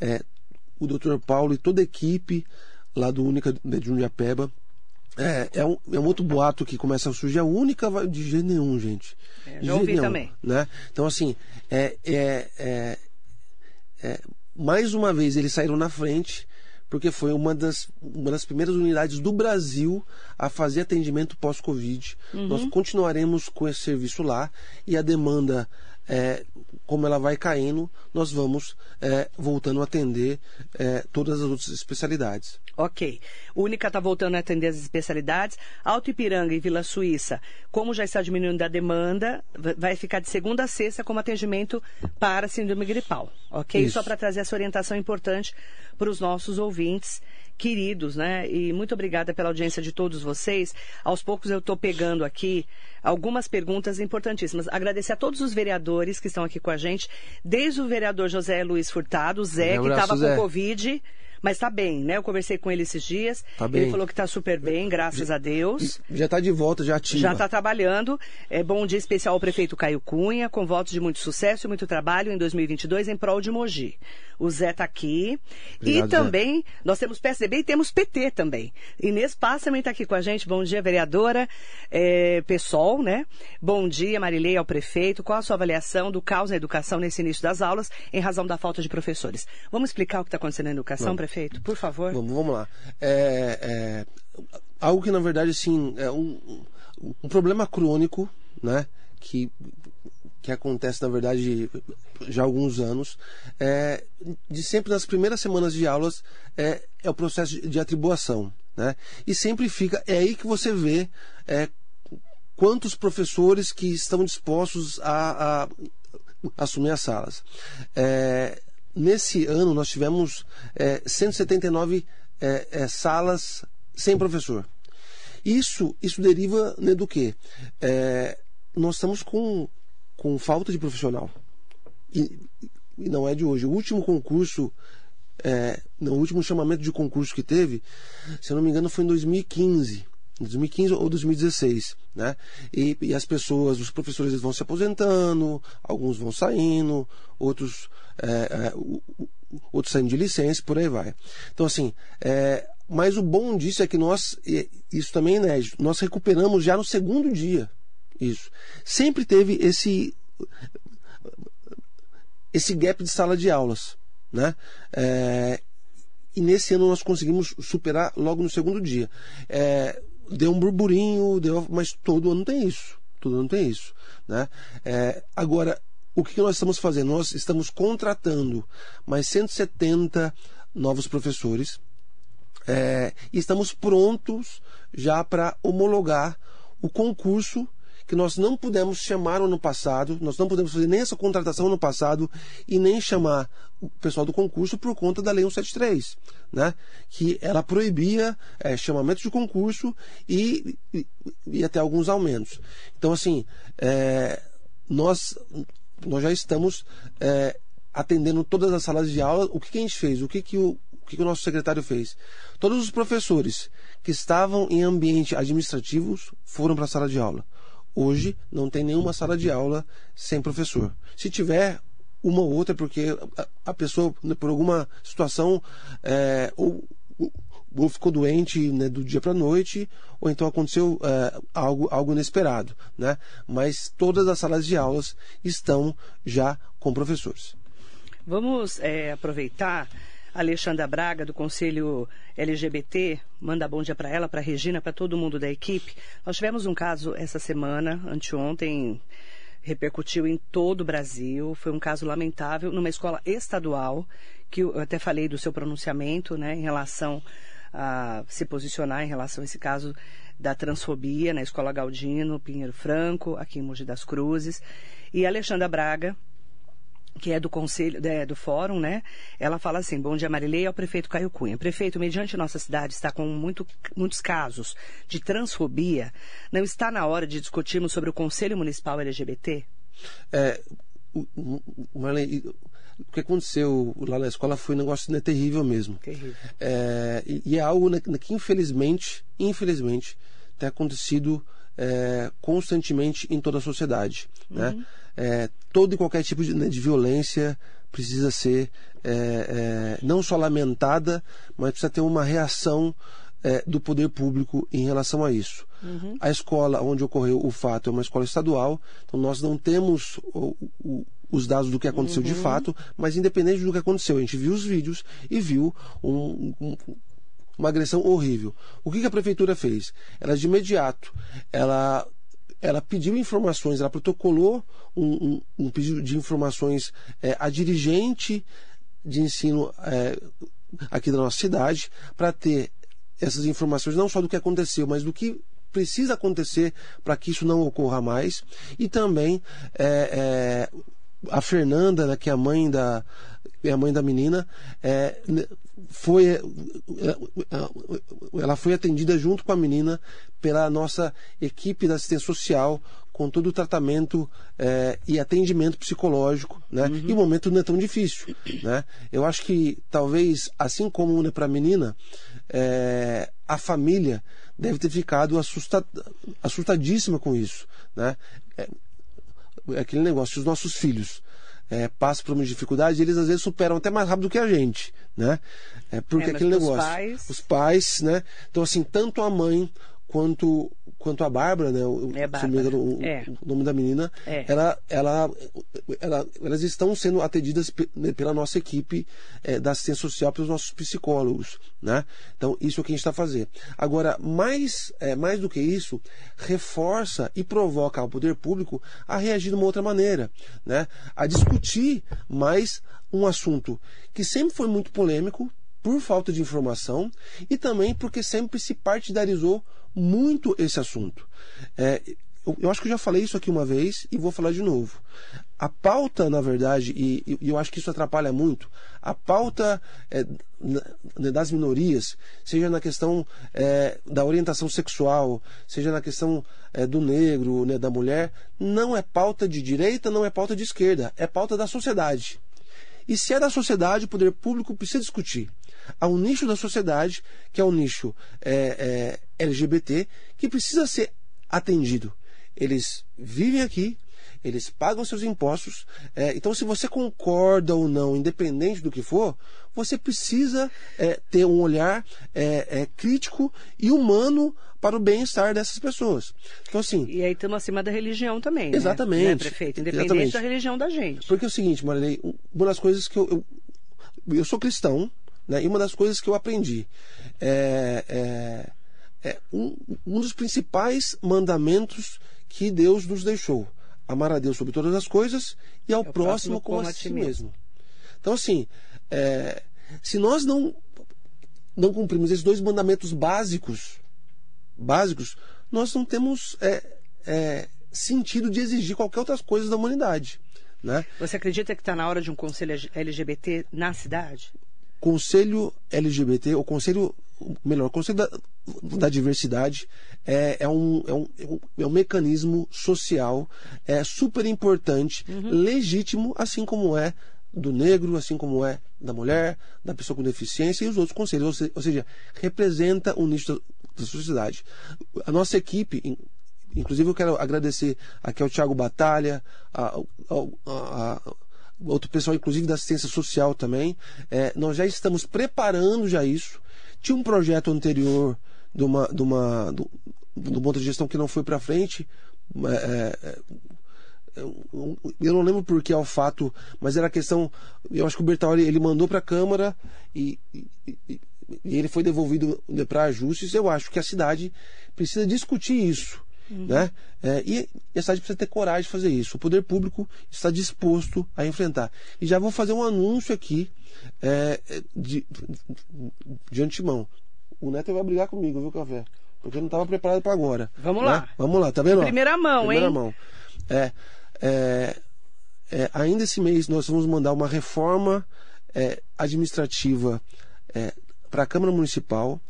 é, o Dr. Paulo e toda a equipe lá do Única de Jundiapeba. É, é, um, é um outro boato que começa a surgir. A única vai de jeito nenhum, gente. É, já ouvi nenhum, também. Né? Então, assim, é, é, é, é, mais uma vez eles saíram na frente, porque foi uma das, uma das primeiras unidades do Brasil a fazer atendimento pós-Covid. Uhum. Nós continuaremos com esse serviço lá e a demanda é, como ela vai caindo, nós vamos é, voltando a atender é, todas as outras especialidades. Ok. Única está voltando a atender as especialidades. Alto Ipiranga e Vila Suíça, como já está diminuindo a demanda, vai ficar de segunda a sexta como atendimento para síndrome gripal. Ok? Isso. Só para trazer essa orientação importante para os nossos ouvintes queridos, né? E muito obrigada pela audiência de todos vocês. Aos poucos eu estou pegando aqui algumas perguntas importantíssimas. Agradecer a todos os vereadores que estão aqui com a gente, desde o vereador José Luiz Furtado, Zé, um que estava com Covid mas está bem, né? Eu conversei com ele esses dias. Tá. Ele falou que está super bem, graças já, a Deus. Já está de volta, já ativa. Já está trabalhando. É bom dia especial ao prefeito Caio Cunha, com votos de muito sucesso e muito trabalho em 2022 em prol de Mogi. O Zé está aqui. Obrigado, e também, Zé. nós temos PSDB e temos PT também. Inês Paz também está aqui com a gente. Bom dia, vereadora. É, PSOL, né? Bom dia, Marilei, ao prefeito. Qual a sua avaliação do caos na educação nesse início das aulas, em razão da falta de professores? Vamos explicar o que está acontecendo na educação, Vamos. prefeito? Prefeito, por favor. Vamos, vamos lá. É, é, algo que, na verdade, assim, é um, um problema crônico, né? Que, que acontece, na verdade, já há alguns anos, é, de sempre nas primeiras semanas de aulas, é, é o processo de, de atribuição. Né? E sempre fica, é aí que você vê é, quantos professores que estão dispostos a, a assumir as salas. É, nesse ano nós tivemos é, 179 é, é, salas sem professor. Isso, isso deriva né, do que? É, nós estamos com, com falta de profissional. E, e não é de hoje. O último concurso, é, no último chamamento de concurso que teve, se eu não me engano, foi em 2015. 2015 ou 2016, né? E, e, as pessoas, os professores vão se aposentando, alguns vão saindo, outros, é, é, outros saindo de licença, por aí vai. Então, assim, é, mas o bom disso é que nós, isso também é inédito, nós recuperamos já no segundo dia. Isso. Sempre teve esse, esse gap de sala de aulas, né? É, e nesse ano nós conseguimos superar logo no segundo dia. É, deu um burburinho, deu, mas todo ano tem isso. Todo ano tem isso. Né? É, agora, o que nós estamos fazendo? Nós estamos contratando mais 170 novos professores é, e estamos prontos já para homologar o concurso que nós não pudemos chamar no ano passado, nós não podemos fazer nem essa contratação no passado e nem chamar o pessoal do concurso por conta da Lei 173, né? que ela proibia é, chamamento de concurso e, e, e, até alguns aumentos. Então, assim, é, nós, nós já estamos é, atendendo todas as salas de aula. O que, que a gente fez? O que, que o, o que, o nosso secretário fez? Todos os professores que estavam em ambiente administrativos foram para a sala de aula. Hoje não tem nenhuma sala de aula sem professor. Se tiver uma ou outra, porque a, pessoa, por alguma situação, é, ou, ou ficou doente né, do dia para a noite, ou então aconteceu é, algo, algo inesperado. Né? Mas todas as salas de aulas estão já com professores. Vamos é, aproveitar Alexandra Braga, do Conselho LGBT, manda bom dia para ela, para Regina, para todo mundo da equipe. Nós tivemos um caso essa semana, anteontem, repercutiu em todo o Brasil. Foi um caso lamentável numa escola estadual, que eu até falei do seu pronunciamento, né, em relação a se posicionar em relação a esse caso da transfobia na Escola Galdino, Pinheiro Franco, aqui em Mogi das Cruzes. E Alexandra Braga, que é do conselho, é, do fórum, né? Ela fala assim: Bom dia, Marilei, ao prefeito Caio Cunha. Prefeito, mediante nossa cidade está com muito, muitos casos de transfobia, não está na hora de discutirmos sobre o Conselho Municipal LGBT? É, o que aconteceu lá na escola foi um negócio né, terrível mesmo. Terrível. É, e, e, é algo né, que infelizmente, infelizmente, tem acontecido é, constantemente em toda a sociedade. Uhum. Né? É, todo e qualquer tipo de, né, de violência precisa ser é, é, não só lamentada, mas precisa ter uma reação é, do poder público em relação a isso. Uhum. A escola onde ocorreu o fato é uma escola estadual, então nós não temos o, o, os dados do que aconteceu uhum. de fato, mas independente do que aconteceu, a gente viu os vídeos e viu um, um, uma agressão horrível. O que, que a prefeitura fez? Ela de imediato, ela ela pediu informações, ela protocolou um, um, um pedido de informações é, a dirigente de ensino é, aqui da nossa cidade para ter essas informações não só do que aconteceu, mas do que precisa acontecer para que isso não ocorra mais e também é, é a Fernanda, né, que é a mãe da, é a mãe da menina, é, foi, é, ela foi atendida junto com a menina pela nossa equipe da assistência social, com todo o tratamento é, e atendimento psicológico, né? Uhum. E o momento não é tão difícil, né? Eu acho que talvez, assim como né, para a menina, é, a família deve ter ficado assusta, assustadíssima com isso, né? Aquele negócio, os nossos filhos é, passam por uma dificuldade, eles às vezes superam até mais rápido que a gente, né? É porque é, aquele negócio. Os pais... os pais, né? Então, assim, tanto a mãe quanto quanto a Bárbara, né? O, é Bárbara. O, é. o, nome da menina, é. ela, ela, ela, elas estão sendo atendidas né, pela nossa equipe é, da assistência social, pelos nossos psicólogos, né? Então isso é o que a gente está fazendo. Agora, mais, é, mais do que isso, reforça e provoca ao poder público a reagir de uma outra maneira, né? A discutir mais um assunto que sempre foi muito polêmico por falta de informação e também porque sempre se partidarizou muito esse assunto. É, eu, eu, acho que eu já falei isso aqui uma vez e vou falar de novo. A pauta, na verdade, e, e eu acho que isso atrapalha muito, a pauta é, das minorias, seja na questão é, da orientação sexual, seja na questão é, do negro, né, da mulher, não é pauta de direita, não é pauta de esquerda, é pauta da sociedade. E se é da sociedade, o poder público precisa discutir. Há um nicho da sociedade, que é o nicho é, é, LGBT, que precisa ser atendido. Eles vivem aqui, eles pagam seus impostos. É, então, se você concorda ou não, independente do que for, você precisa é, ter um olhar é, é crítico e humano para o bem-estar dessas pessoas. Então, assim. E aí estamos acima da religião também. Né? Exatamente. Né, prefeito? Independente exatamente. da religião da gente. Porque é o seguinte, Marilei, uma das coisas que eu, eu, eu sou cristão, né, e uma das coisas que eu aprendi é, é, é um, um dos principais mandamentos que Deus nos deixou amar a Deus sobre todas as coisas e ao é próximo, próximo como a si mesmo. mesmo. Então, assim, é, se nós não, não cumprimos esses dois mandamentos básicos, básicos, nós não temos é, é, sentido de exigir qualquer outra coisa da humanidade. Né? Você acredita que está na hora de um conselho LGBT na cidade? Conselho LGBT, o Conselho, melhor, Conselho da, da Diversidade é, é, um, é, um, é um mecanismo social é super importante, uhum. legítimo, assim como é do negro, assim como é da mulher, da pessoa com deficiência e os outros conselhos. Ou seja, representa o nicho da, sociedade. A nossa equipe, inclusive eu quero agradecer aqui ao Tiago Batalha, ao, outro pessoal, inclusive da assistência social também. É, nós já estamos preparando já isso. Tinha um projeto anterior de uma, de uma do, do ponto de gestão que não foi para frente. É, é, eu não lembro por que ao fato, mas era a questão. Eu acho que o Bertaoli ele mandou para a Câmara e, e, e, ele foi devolvido para ajustes. Eu acho que a cidade precisa discutir isso. Uhum. Né? É, e a cidade precisa ter coragem de fazer isso. O poder público está disposto a enfrentar. E já vou fazer um anúncio aqui é, de, de antemão. O Neto vai brigar comigo, viu, Café? Porque eu não estava preparado para agora. Vamos né? lá. Vamos lá, tá vendo? Primeira mão, Primeira hein? mão. É, é, é, ainda esse mês nós vamos mandar uma reforma é, administrativa é, para a Câmara Municipal,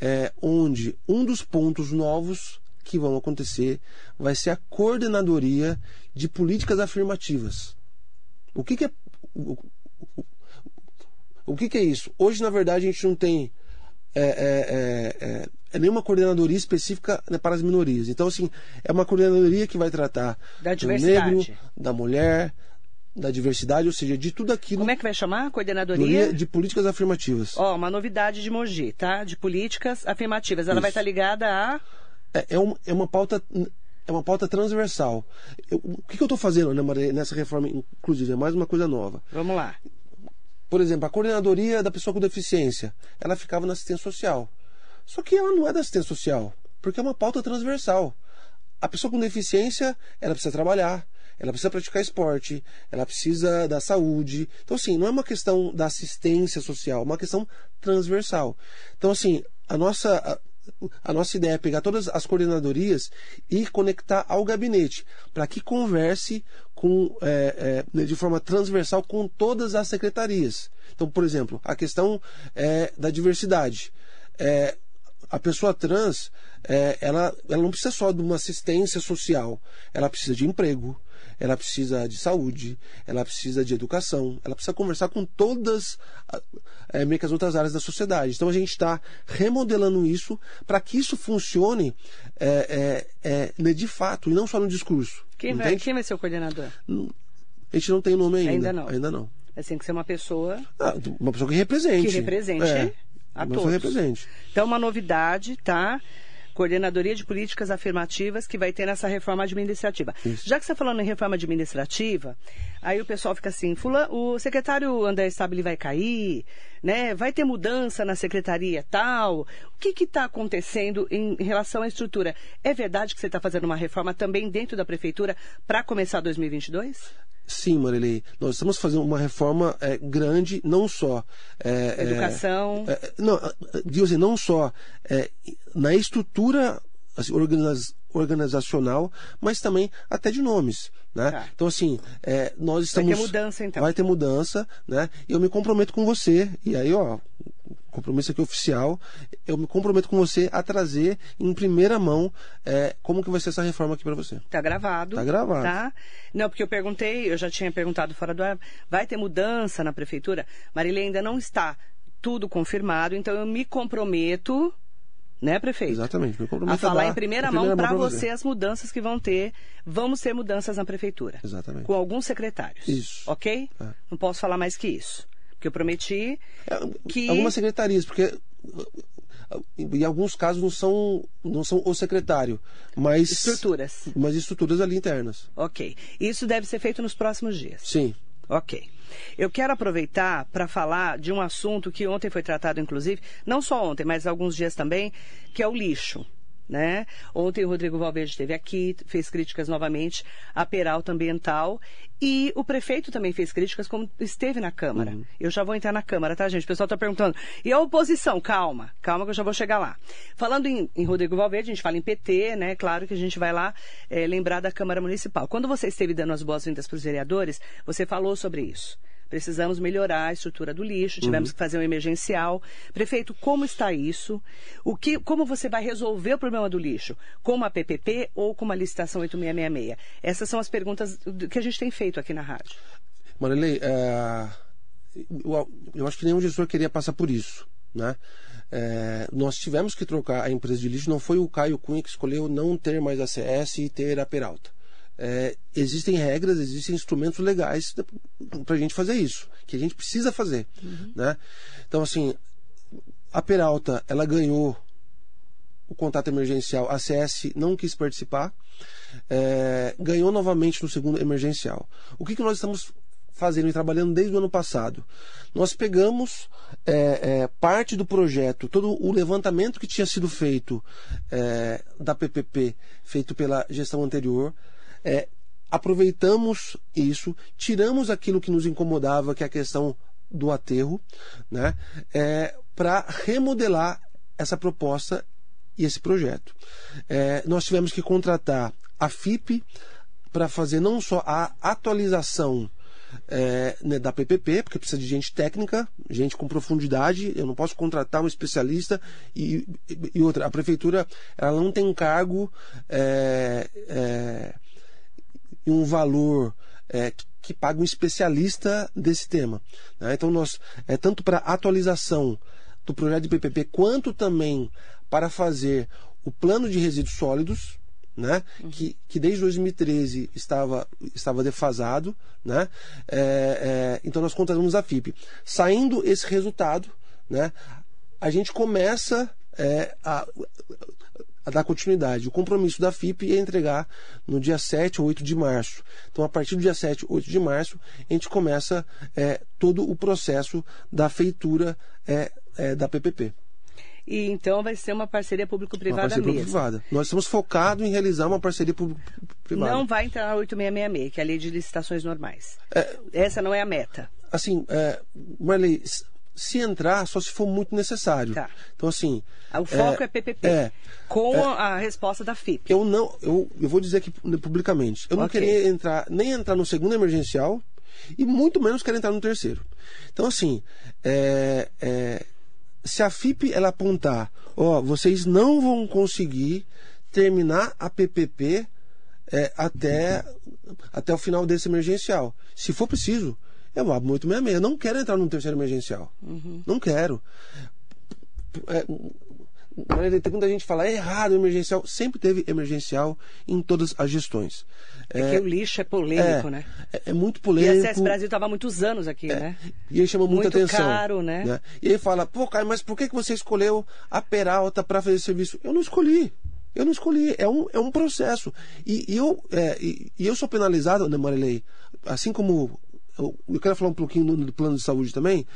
é, onde um dos pontos novos que vão acontecer vai ser a coordenadoria de políticas afirmativas. O que, que é o, o, o que, que, é isso? Hoje, na verdade, a gente não tem é, é, é, é nenhuma coordenadoria específica né, para as minorias. Então, assim, é uma coordenadoria que vai tratar da do negro, da mulher, da diversidade, ou seja, de tudo aquilo. Como é que vai chamar? Coordenadoria? De políticas afirmativas. Ó, uma novidade de Mogi, tá? De políticas afirmativas. Ela Isso. vai estar ligada a. É, é, um, é uma pauta. É uma pauta transversal. Eu, o que, que eu estou fazendo né, Maria, nessa reforma, inclusive? É mais uma coisa nova. Vamos lá. Por exemplo, a coordenadoria da pessoa com deficiência, ela ficava na assistência social. Só que ela não é da assistência social, porque é uma pauta transversal. A pessoa com deficiência, ela precisa trabalhar, ela precisa praticar esporte, ela precisa da saúde. Então, assim, não é uma questão da assistência social, é uma questão transversal. Então, assim, a nossa, a, nossa ideia é pegar todas as coordenadorias e conectar ao gabinete, para que converse com, é, é, de forma transversal com todas as secretarias. Então, por exemplo, a questão é, da diversidade. É, a pessoa trans, é, ela, ela não precisa só de uma assistência social, ela precisa de emprego, ela precisa de saúde, ela precisa de educação, ela precisa conversar com todas é, meio que as outras áreas da sociedade. Então a gente está remodelando isso para que isso funcione é, é, é, de fato e não só no discurso. Quem vai, quem vai ser o coordenador? A gente não tem nome ainda. Ainda não. Ainda não. Mas tem que ser uma pessoa. Ah, uma pessoa que represente. Que represente é, a todos. represente. Então, uma novidade, tá? Coordenadoria de Políticas Afirmativas que vai ter nessa reforma administrativa. Isso. Já que você está falando em reforma administrativa, aí o pessoal fica assim, fulano, o secretário André Stabile vai cair, né? Vai ter mudança na secretaria tal? O que está acontecendo em, em relação à estrutura? É verdade que você está fazendo uma reforma também dentro da prefeitura para começar 2022? Sim, Marilei. Nós estamos fazendo uma reforma é, grande, não só. É, é Educação. É, não, digo assim, não só é, na estrutura assim, organizacional, mas também até de nomes. Né? Tá. Então, assim, é, nós estamos. Vai ter mudança, então. Vai ter mudança, né? E eu me comprometo com você. E aí, ó, compromisso aqui oficial, eu me comprometo com você a trazer em primeira mão é, como que vai ser essa reforma aqui para você. Tá gravado. Tá gravado. Tá? Não, porque eu perguntei, eu já tinha perguntado fora do ar, vai ter mudança na prefeitura? Marília ainda não está tudo confirmado, então eu me comprometo né, prefeito? Exatamente, me comprometo a falar a em primeira, mão para você, você as mudanças que vão ter. Vamos ter mudanças na prefeitura. Exatamente. Com alguns secretários. Isso. Ok? É. Não posso falar mais que isso. Porque eu prometi é, que. Algumas secretarias, porque em alguns casos não são, não são o secretário, mas. Estruturas. Mas estruturas ali internas. Ok. Isso deve ser feito nos próximos dias. Sim. Ok. Eu quero aproveitar para falar de um assunto que ontem foi tratado, inclusive, não só ontem, mas alguns dias também, que é o lixo. Né? Ontem o Rodrigo Valverde esteve aqui, fez críticas novamente à peralta ambiental e o prefeito também fez críticas como esteve na Câmara. Uhum. Eu já vou entrar na Câmara, tá, gente? O pessoal está perguntando. E a oposição? Calma, calma que eu já vou chegar lá. Falando em, em Rodrigo Valverde, a gente fala em PT, né? Claro que a gente vai lá é, lembrar da Câmara Municipal. Quando você esteve dando as boas-vindas para os vereadores, você falou sobre isso precisamos melhorar a estrutura do lixo, tivemos uhum. que fazer um emergencial. Prefeito, como está isso? O que, como você vai resolver o problema do lixo? Com uma PPP ou com uma licitação 8666? Essas são as perguntas que a gente tem feito aqui na rádio. Marilei, é... eu, acho que nenhum gestor queria passar por isso. Né? É, nós tivemos que trocar a empresa de lixo, não foi o Caio Cunha que escolheu não ter mais a CS e ter a Peralta é, existem regras, existem instrumentos legais para a gente fazer isso, que a gente precisa fazer. Uhum. Né? Então, assim, a Peralta, ela ganhou o contato emergencial, a CS não quis participar, é, ganhou novamente no segundo emergencial. O que, que nós estamos fazendo e trabalhando desde o ano passado? Nós pegamos é, é, parte do projeto, todo o levantamento que tinha sido feito é, da PPP, feito pela gestão anterior, é, aproveitamos isso, tiramos aquilo que nos incomodava, que é a questão do aterro, né, é, para remodelar essa proposta e esse projeto. É, nós tivemos que contratar a FIP, para fazer não só a atualização é, né, da PPP, porque precisa de gente técnica, gente com profundidade. Eu não posso contratar um especialista e, e outra. A prefeitura ela não tem cargo é, é, e um valor é, que, que paga um especialista desse tema. Né? Então nós é tanto para atualização do projeto de PPP quanto também para fazer o plano de resíduos sólidos né? Uhum. Que, que desde 2013 estava, estava defasado. Né? É, é, então nós contratamos a FIP. Saindo esse resultado, né, a gente começa é, a, a dar continuidade. O compromisso da FIP é entregar no dia 7 ou 8 de março. Então, a partir do dia 7 ou 8 de março, a gente começa é, todo o processo da feitura é, é, da PPP. E então vai ser uma parceria público-privada mesmo. Público-privada. Nós estamos focados em realizar uma parceria público-privada. Não vai entrar na 8666, que é a lei de licitações normais. É, Essa não é a meta. Assim, é, Marley, se entrar, só se for muito necessário. Tá. Então, assim. O foco é, é PPP. É, com é, a resposta da FIP. Eu não, eu, eu vou dizer aqui publicamente. Eu não okay. queria entrar, nem entrar no segundo emergencial e muito menos quero entrar no terceiro. Então, assim, é, é, se a FIP ela apontar, ó, vocês não vão conseguir terminar a PPP é, até, até o final desse emergencial. Se for preciso, eu abro 866. Eu não quero entrar no terceiro emergencial. Uhum. Não quero. É, tem muita gente fala, é errado emergencial. Sempre teve emergencial em todas as gestões. É, é o lixo é polêmico, é, né? É, é, muito polêmico. E a CS Brasil estava há muitos anos aqui, é, né? E aí chama muita muito atenção. caro, né? né? E aí fala, pô, Caio, mas por que, que você escolheu a Peralta para fazer serviço? Eu não escolhi. Eu não escolhi. É um, é um processo. E, e eu, é, e, e, eu sou penalizado, né, Marilei? Assim como eu, quero falar um pouquinho do plano de saúde também.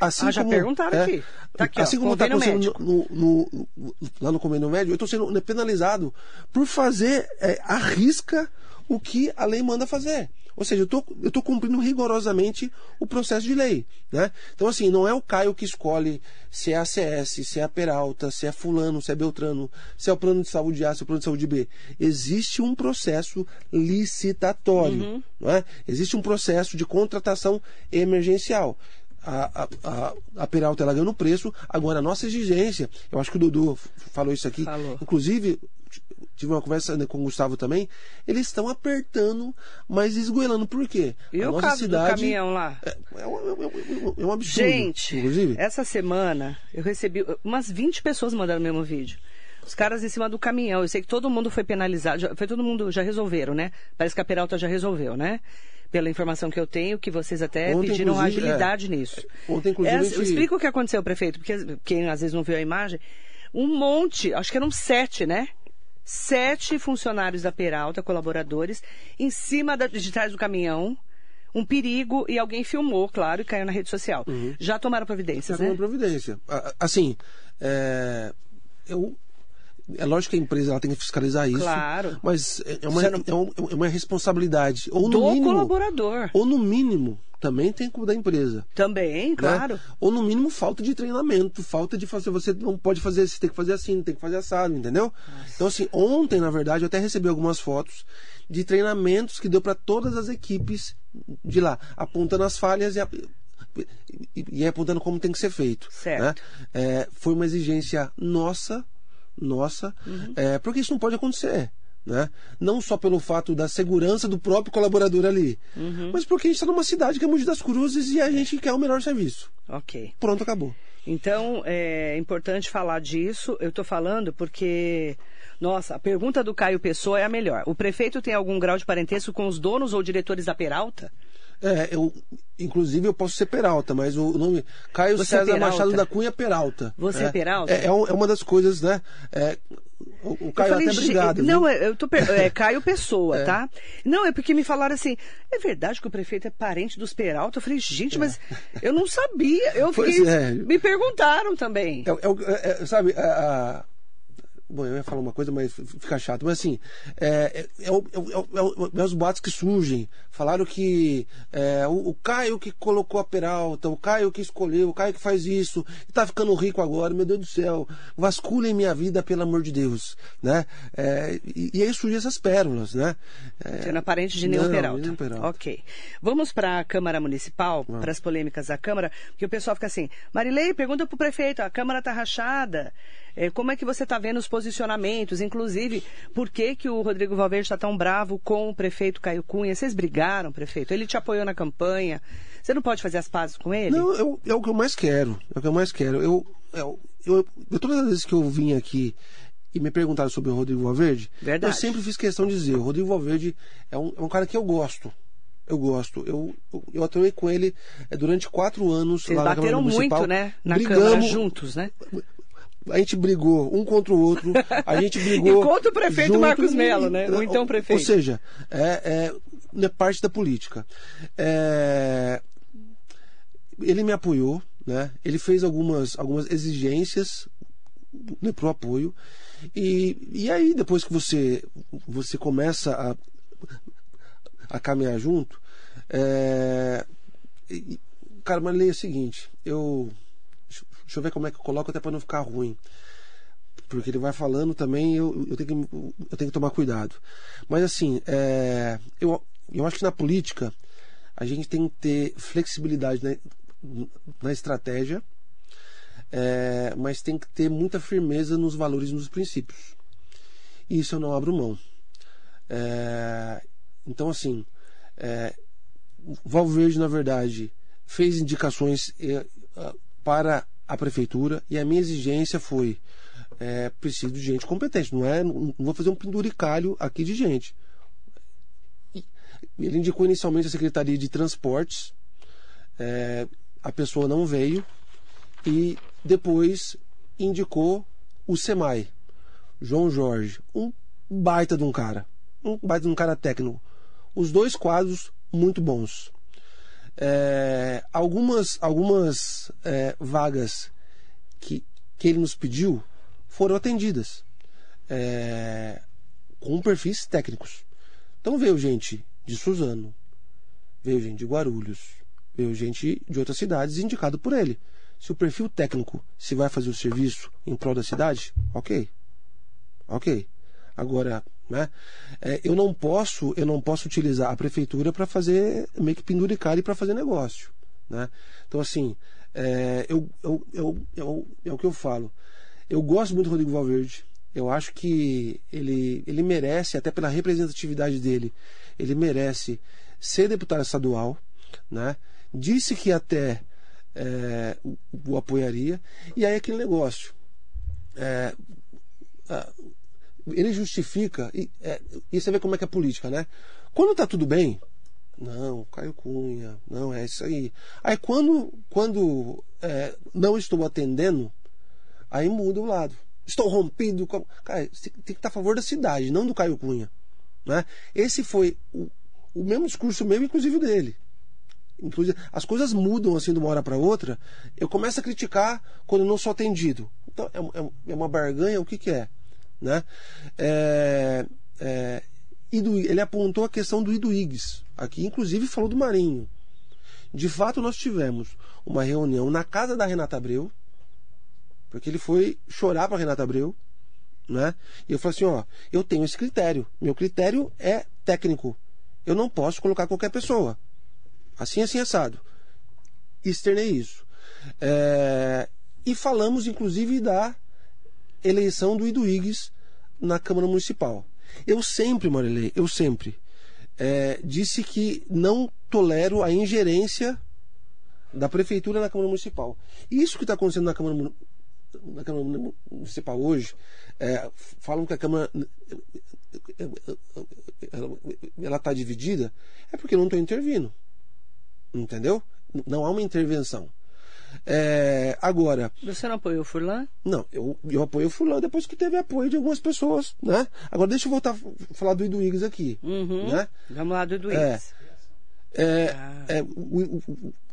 Assim ah, já como, perguntaram é, aqui. Tá aqui assim ó, como está acontecendo no, no, no, lá no convênio médio, eu estou sendo penalizado por fazer é, a risca o que a lei manda fazer. Ou seja, eu tô, estou cumprindo rigorosamente o processo de lei. Né? Então, assim, não é o Caio que escolhe se é a CS, se é a Peralta, se é Fulano, se é Beltrano, se é o plano de saúde A, se é o plano de saúde B. Existe um processo licitatório. Uhum. Não é? Existe um processo de contratação emergencial. A, a, a, Peralta ela ganha no preço. Agora, a nossa exigência, eu acho que o Dudu falou isso aqui, falou. inclusive, tive uma conversa né, com o Gustavo também, eles estão apertando, mas esgoelando. Por quê? E a o caso cidade, do caminhão lá? É, é, um, é, um, é um absurdo. Gente, inclusive. essa semana eu recebi umas 20 pessoas mandando o mesmo vídeo. Os caras em cima do caminhão. Eu sei que todo mundo foi penalizado. Já, foi todo mundo, já resolveram, né? Parece que a Peralta já resolveu, né? Pela informação que eu tenho, que vocês até ontem, pediram agilidade é, nisso. Ontem, inclusive. Essa, gente... Explica o que aconteceu, prefeito, porque quem às vezes não viu a imagem. Um monte, acho que eram sete, né? sete funcionários da Peralta, colaboradores, em cima da, de trás do caminhão. Um perigo e alguém filmou, claro, e caiu na rede social. Uhum. Já tomaram providências, Já né? tomaram providência. Assim, é, eu, é lógico que a empresa ela tem que fiscalizar isso. Claro. Mas é uma, não... é, uma, é uma responsabilidade. Ou no Do mínimo, colaborador. Ou no mínimo, também tem culpa da empresa. Também, né? claro. Ou no mínimo falta de treinamento, falta de fazer, você não pode fazer, você tem que fazer assim, tem que fazer assado, entendeu? Nossa. Então assim, ontem, na verdade, eu até recebi algumas fotos de treinamentos que deu para todas as equipes de lá, apontando as falhas e, e, e apontando como tem que ser feito. Certo. Né? É, foi uma exigência nossa, nossa, uhum. é, porque isso não pode acontecer. Né? Não só pelo fato da segurança do próprio colaborador ali, uhum. mas porque a gente está numa cidade que é Mogi das Cruzes e a gente quer o melhor serviço. Ok. Pronto, acabou. Então, é importante falar disso. Eu estou falando porque, nossa, a pergunta do Caio Pessoa é a melhor. O prefeito tem algum grau de parentesco com os donos ou diretores da Peralta? É, eu, inclusive eu posso ser Peralta, mas o nome Caio Você é César é Machado da Cunha Peralta. Você é, é Peralta? É, é, uma das coisas, né? É, o, o Caio falei, até obrigado. Não, eu tô é Caio Pessoa, [laughs] é. tá? Não, é porque me falaram assim, é verdade que o prefeito é parente dos Peralta? Eu falei, gente, mas eu não sabia. Eu fiquei, me perguntaram também. sabe, a, a Bom, eu ia falar uma coisa, mas fica chato. Mas assim, é, é, é, é, os boatos que surgem. Falaram que o, o, Caio que colocou a Peralta, o Caio que escolheu, o Caio que faz isso, e tá ficando rico agora, meu Deus do céu. Vasculhem minha vida, pelo amor de Deus. Né? E, e, aí surgem essas pérolas, né? Sendo aparente de nenhum, Peralta. nenhum Peralta. Ok. Vamos para a Câmara Municipal, ah. para as polêmicas da Câmara, porque o pessoal fica assim, Marilei, pergunta para o prefeito, a Câmara está rachada. É, como é que você está vendo os posicionamentos? Inclusive, por que, que o Rodrigo Valverde está tão bravo com o prefeito Caio Cunha? Vocês brigaram, prefeito? Ele te apoiou na campanha. Você não pode fazer as pazes com ele? Não, eu, é o que eu mais quero. É o que eu mais quero. Eu, eu, eu, eu todas as vezes que eu vim aqui e me perguntaram sobre o Rodrigo Valverde, Verdade. eu sempre fiz questão de dizer, o Rodrigo Valverde é um, é um cara que eu gosto. Eu gosto. Eu, eu, eu atuei com ele é, durante quatro anos Vocês lá na Câmara Municipal. muito, né? Na Brigamos, Câmara juntos, né? A gente brigou um contra o outro, a gente [laughs] brigou. e contra o prefeito junto, Marcos Melo, né? Ou então prefeito. Ou seja, é, é, é parte da política. É, ele me apoiou, né? Ele fez algumas, algumas exigências né, para o apoio. E, e aí, depois que você, você começa a, a caminhar junto, é, cara, mas leia o seguinte, eu Deixa eu ver como é que eu coloco até para não ficar ruim. Porque ele vai falando também, eu, eu, tenho, que, eu tenho que tomar cuidado. Mas assim, é, eu, eu acho que na política a gente tem que ter flexibilidade na, na estratégia, é, mas tem que ter muita firmeza nos valores e nos princípios. E isso eu não abro mão. É, então, assim, é, Valverde, na verdade, fez indicações é, para a prefeitura e a minha exigência foi é, preciso de gente competente, não é? Não vou fazer um penduricalho aqui de gente. Ele indicou inicialmente a Secretaria de Transportes, é, a pessoa não veio, e depois indicou o SEMAI, João Jorge, um baita de um cara, um baita de um cara técnico. Os dois quadros muito bons é, algumas, algumas é, vagas que, que ele nos pediu foram atendidas é, com perfis técnicos. Então veio gente de Suzano, veio gente de Guarulhos, veio gente de outras cidades indicado por ele. Se o perfil técnico se vai fazer o serviço em prol da cidade, ok. Ok. Agora, né? É, eu não posso, eu não posso utilizar a prefeitura para fazer meio que penduricar e para fazer negócio, né? Então assim, é, eu, eu, eu, eu, é o que eu falo. Eu gosto muito do Rodrigo Valverde. Eu acho que ele, ele merece, até pela representatividade dele, ele merece ser deputado estadual, né? Disse que até é, o, o, apoiaria. E aí aquele negócio. É, ele justifica, e, é, e você vê como é que é a política, né? Quando tá tudo bem, não, Caio Cunha, não, é isso aí. Aí quando, quando é, não estou atendendo, aí muda o lado. Estou rompido com. Cara, tem que estar a favor da cidade, não do Caio Cunha. Né? Esse foi o, o mesmo discurso meu, inclusive dele. Inclusive, as coisas mudam assim de uma hora para outra. Eu começo a criticar quando não sou atendido. Então, é, é, é uma barganha, o que, que é? Né? É, é, ele apontou a questão do Iduígues, aqui inclusive falou do Marinho. De fato, nós tivemos uma reunião na casa da Renata Abreu, porque ele foi chorar para Renata Abreu, né? E eu falei assim, ó, eu tenho esse critério. Meu critério é técnico. Eu não posso colocar qualquer pessoa. Assim, assim, assado. Externei isso. É... E falamos, inclusive, da eleição do Iduígues na Câmara Municipal. Eu sempre, Marilei, eu sempre é, disse que não tolero a ingerência da Prefeitura na Câmara Municipal. Isso que está acontecendo na Câmara, na Câmara Municipal hoje, é, falam que a Câmara ela está dividida, é porque não estou intervindo. Entendeu? Não há uma intervenção. É, agora. Você não apoiou o Furlan? Não, eu, eu apoio o Furlan depois que teve apoio de algumas pessoas, né? Agora deixa eu voltar a falar do Iduígues aqui. Uhum. Né? Vamos lá do Iduígues. É, ah. é, o, o,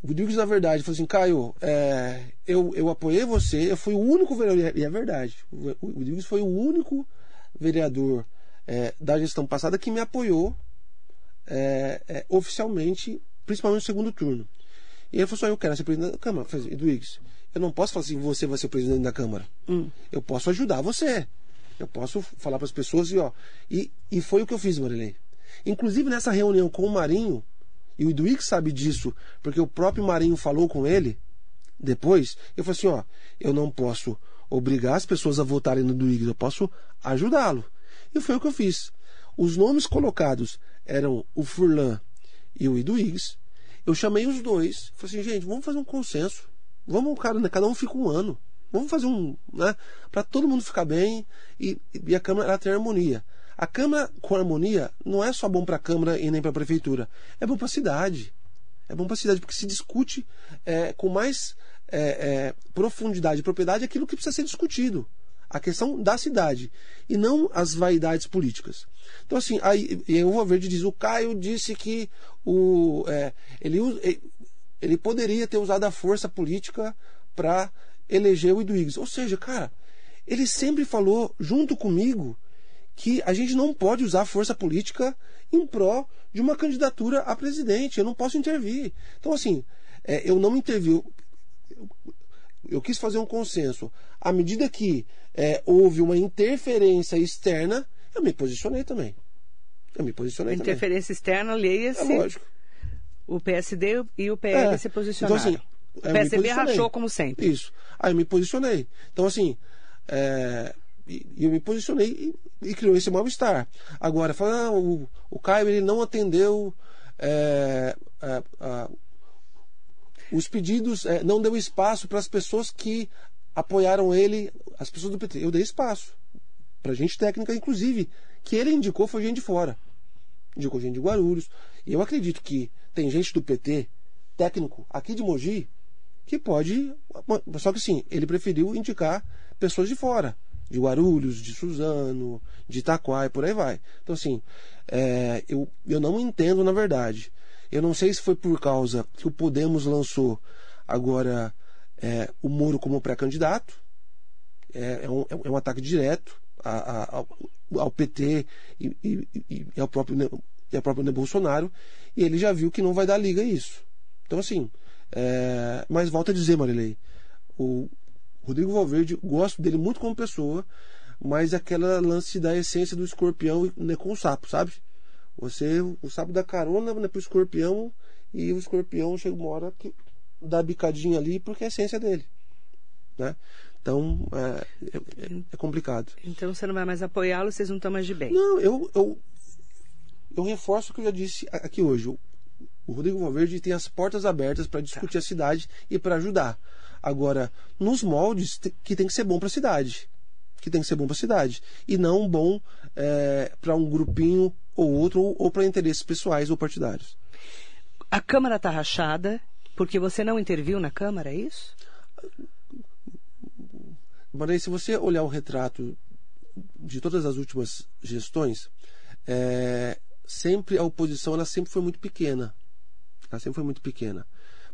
o Rodrigues, na verdade, falou assim: Caio, é, eu, eu apoiei você, eu fui o único vereador, e é verdade, o, o Rodrigues foi o único vereador é, da gestão passada que me apoiou é, é, oficialmente, principalmente no segundo turno. E ele falou assim: eu quero ser presidente da Câmara. Eu falei, Rodrigues, eu não posso falar assim: você vai ser presidente da Câmara. Hum. Eu posso ajudar você. Eu posso falar para as pessoas e ó. E, e foi o que eu fiz, Marilei. Inclusive nessa reunião com o Marinho, e o Iduíque sabe disso, porque o próprio Marinho falou com ele depois. Eu falei assim: ó, eu não posso obrigar as pessoas a votarem no Iduíque, eu posso ajudá-lo. E foi o que eu fiz. Os nomes colocados eram o Furlan e o Iduígues. Eu chamei os dois, falei assim, gente, vamos fazer um consenso. Vamos, cara, né, cada um fica um ano. Vamos fazer um, né, para todo mundo ficar bem e, e a Câmara ter harmonia. A Câmara com harmonia não é só bom para a Câmara e nem para a Prefeitura. É bom para a cidade. É bom para a cidade porque se discute é, com mais é, é, profundidade e propriedade aquilo que precisa ser discutido. A questão da cidade. E não as vaidades políticas. Então, assim, aí eu vou diz: o Caio disse que o, é, ele, ele poderia ter usado a força política para eleger o Iduígues. Ou seja, cara, ele sempre falou junto comigo que a gente não pode usar força política em pró de uma candidatura a presidente. Eu não posso intervir. Então, assim, é, eu não intervi. Eu, quis fazer um consenso. À medida que é, houve uma interferência externa, eu me posicionei também. Eu me posicionei Interferência também. externa, leia-se. É lógico. O PSD e o PL é. se posicionaram. Então, assim, o PSB rachou como sempre. Isso. Aí eu me posicionei. Então, assim, é, e eu me posicionei e, e criou esse mal-estar. Agora, falando, ah, o, o Caio ele não atendeu é, é, os pedidos, é, não deu espaço para as pessoas que apoiaram ele, as pessoas do PT. Eu dei espaço para gente técnica, inclusive, que ele indicou foi gente de fora. Indicou gente de Guarulhos. E eu acredito que tem gente do PT, técnico, aqui de Mogi, que pode. Só que sim, ele preferiu indicar pessoas de fora de Guarulhos, de Suzano, de Itaquá por aí vai. Então, assim, é, eu, eu não entendo na verdade. Eu não sei se foi por causa que o Podemos lançou agora é, o Moro como pré-candidato. É, é, um, é um ataque direto a, a, ao, ao, PT e, e, e, ao próprio, e ao próprio Bolsonaro. E ele já viu que não vai dar liga isso. Então, assim, é, mas volta a dizer, Marilei, o, Rodrigo Valverde, gosto dele muito como pessoa, mas aquela lance da essência do escorpião né, com o sapo, sabe? Você, o sapo dá carona né, pro escorpião e o escorpião chega uma hora que dá bicadinha ali porque é a essência dele, né? Então, é, é, é complicado. Então você não vai mais apoiá-lo, vocês não estão mais de bem? Não, eu, eu, eu reforço o que eu já disse aqui hoje. O, o Rodrigo Valverde tem as portas abertas para discutir tá. a cidade e para ajudar. Agora, nos moldes que tem que ser bom para a cidade. Que tem que ser bom para a cidade. E não bom é, para um grupinho ou outro, ou, ou para interesses pessoais ou partidários. A Câmara está rachada porque você não interviu na Câmara, é isso? Mas se você olhar o retrato de todas as últimas gestões, é, sempre a oposição ela sempre foi muito pequena. Ela sempre foi muito pequena.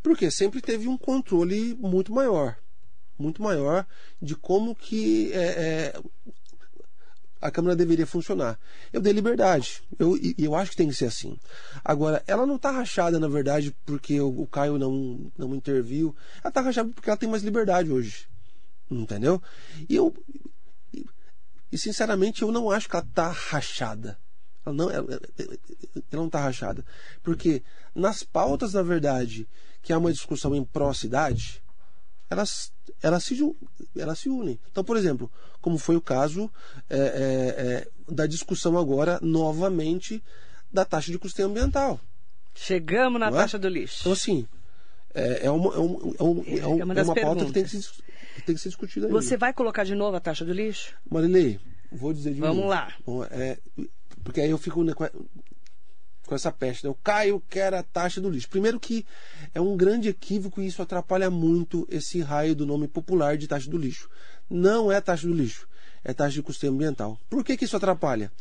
Porque sempre teve um controle muito maior. Muito maior de como que é, é, a Câmara deveria funcionar. Eu dei liberdade. Eu, eu acho que tem que ser assim. Agora, ela não está rachada, na verdade, porque o, o Caio não, não interviu. Ela está rachada porque ela tem mais liberdade hoje. Entendeu? E eu. E, e sinceramente, eu não acho que ela está rachada. Ela não, ela, ela não está rachada. Porque nas pautas, na verdade, que há uma discussão em pró-cidade, elas, elas, se, elas se unem. Então, por exemplo, como foi o caso é, é, é, da discussão agora, novamente, da taxa de custeio ambiental. Chegamos na é? taxa do lixo. Então, assim, é, é uma, é, um, é, um, é, um, uma, é uma pauta que tem que, se, que tem que ser discutida. Você vai colocar de novo a taxa do lixo? Marilei, vou dizer de Vamos novo. lá. É, porque aí eu fico com essa peste. Né? O Caio quer a taxa do lixo. Primeiro que é um grande equívoco e isso atrapalha muito esse raio do nome popular de taxa do lixo. Não é taxa do lixo, é taxa de custeio ambiental. Por que, que isso atrapalha?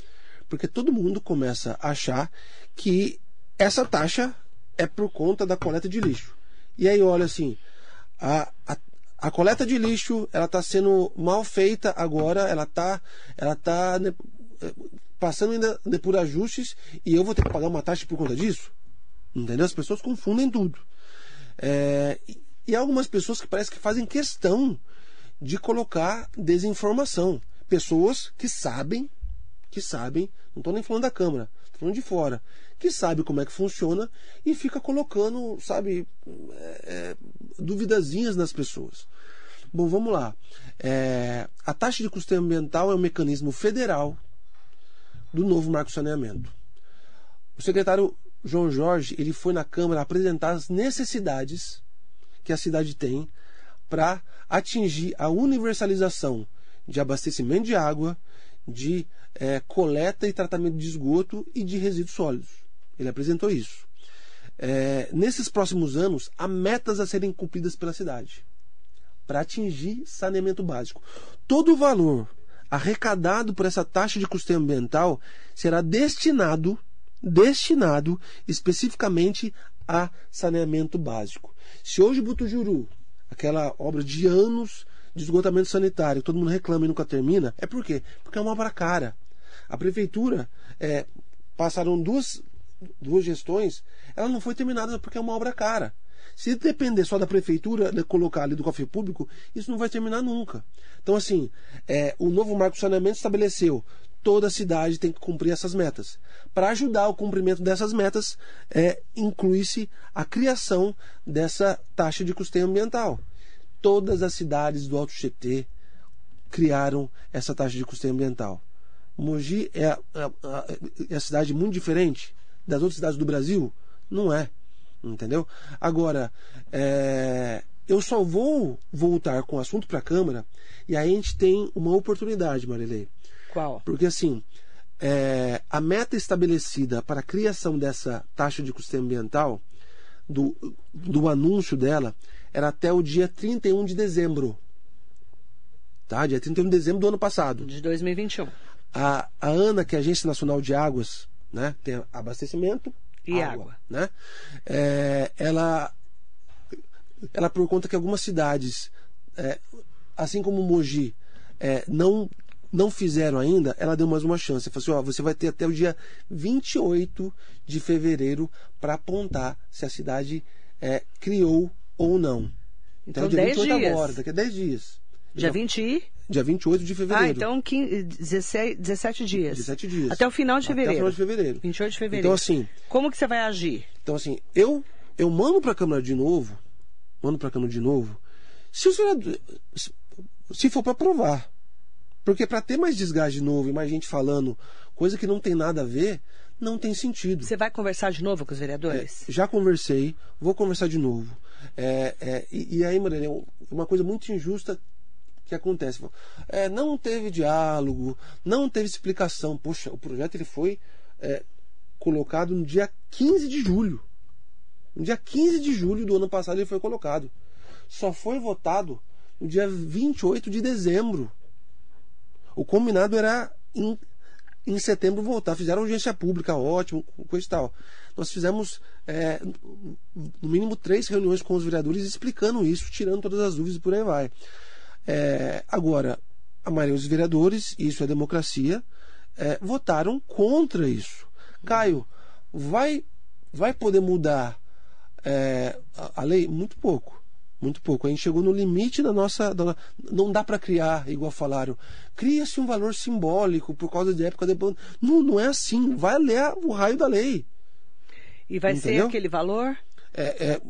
Porque todo mundo começa a achar que essa taxa é por conta da coleta de lixo. E aí olha assim, a, a, a coleta de lixo ela está sendo mal feita agora, ela está ela tá passando ainda por ajustes e eu vou ter que pagar uma taxa por conta disso? Entendeu? As pessoas confundem tudo. É, e há algumas pessoas que parece que fazem questão de colocar desinformação. Pessoas que sabem, que sabem, não estou nem falando da Câmara, estou falando de fora, que sabe como é que funciona e fica colocando, sabe, é, é, duvidazinhas nas pessoas. Bom, vamos lá. É, a taxa de custeio ambiental é um mecanismo federal do novo marco saneamento. O secretário João Jorge ele foi na Câmara apresentar as necessidades que a cidade tem para atingir a universalização de abastecimento de água, de é, coleta e tratamento de esgoto e de resíduos sólidos. Ele apresentou isso. É, nesses próximos anos, há metas a serem cumpridas pela cidade para atingir saneamento básico. Todo o valor arrecadado por essa taxa de custeio ambiental será destinado destinado especificamente a saneamento básico. Se hoje Butujuru, aquela obra de anos de esgotamento sanitário, todo mundo reclama e nunca termina, é por quê? Porque é uma obra cara. A prefeitura é, passaram duas, duas gestões, ela não foi terminada porque é uma obra cara. Se depender só da prefeitura de colocar ali do cofre público, isso não vai terminar nunca. Então, assim, é, o novo marco de saneamento estabeleceu toda a cidade tem que cumprir essas metas. Para ajudar o cumprimento dessas metas, é, inclui-se a criação dessa taxa de custeio ambiental. Todas as cidades do Alto Tietê criaram essa taxa de custeio ambiental. Mogi é a, a, é a cidade muito diferente das outras cidades do Brasil? Não é. Entendeu? Agora, é, eu só vou voltar com o assunto para a Câmara e aí a gente tem uma oportunidade, Marilei. Qual? Porque assim, é, a meta estabelecida para a criação dessa taxa de custeio ambiental, do, do anúncio dela, era até o dia 31 de dezembro. Tá? Dia 31 de dezembro do ano passado. De 2021. A, a ANA, que é a Agência Nacional de Águas, né, tem abastecimento e água. água. Né? É, ela, ela, por conta que algumas cidades, é, assim como Mogi, é, não não fizeram ainda, ela deu mais uma chance. Falou assim: ó, você vai ter até o dia 28 de fevereiro para apontar se a cidade é, criou ou não. Então, então dia 28 dias. agora, daqui a 10 dias. Dia 20 e... Dia 28 de fevereiro. Ah, então 15, 17, 17 dias. 17 dias. Até o final de fevereiro. Até o final de fevereiro. 28 de fevereiro. Então, assim. Como que você vai agir? Então, assim, eu, eu mando para a Câmara de novo. Mando para a Câmara de novo. Se os vereadores. Se for para aprovar. Porque para ter mais desgaste de novo e mais gente falando coisa que não tem nada a ver, não tem sentido. Você vai conversar de novo com os vereadores? É, já conversei, vou conversar de novo. É, é, e, e, aí, Maria, uma coisa muito injusta que acontece. É, não teve diálogo, não teve explicação. Poxa, o projeto ele foi é, colocado no dia 15 de julho. No dia 15 de julho do ano passado ele foi colocado. Só foi votado no dia 28 de dezembro. O combinado era em, em setembro voltar. Fizeram audiência pública, ótimo, coisa e tal. Nós fizemos, é, no mínimo, três reuniões com os vereadores explicando isso, tirando todas as dúvidas e por aí vai. É, agora, a maioria dos vereadores, isso é democracia, é, votaram contra isso. Caio, vai, vai poder mudar é, a, a lei? Muito pouco. Muito pouco. A gente chegou no limite da nossa. Da, não dá para criar, igual falaram. Cria-se um valor simbólico por causa de época depois. Não, não é assim. Vai ler o raio da lei. E vai Entendeu? ser aquele valor? É, é,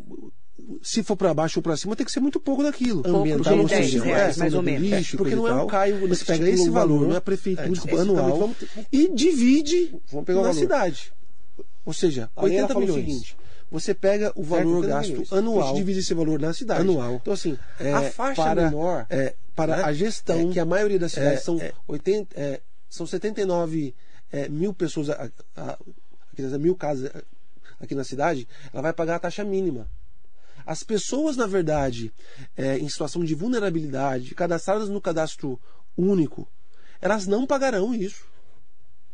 se for para baixo ou para cima, tem que ser muito pouco daquilo. Pouco Ambiental, ou seja, reais, é, mais ou menos. Lixo, porque não é um caio, você pega esse valor, não é a prefeitura é, anual, vamos, e divide na cidade. Ou seja, 80 milhões. O seguinte, você pega o valor gasto milhões. anual. Você divide esse valor na cidade. Anual. Então, assim, é, a faixa para, menor. É, para né? a gestão. É, que a maioria das cidades é, são, 80, é, são 79 é, mil pessoas, a, a, a, mil casas aqui na cidade, ela vai pagar a taxa mínima. As pessoas, na verdade, é, em situação de vulnerabilidade, cadastradas no cadastro único, elas não pagarão isso.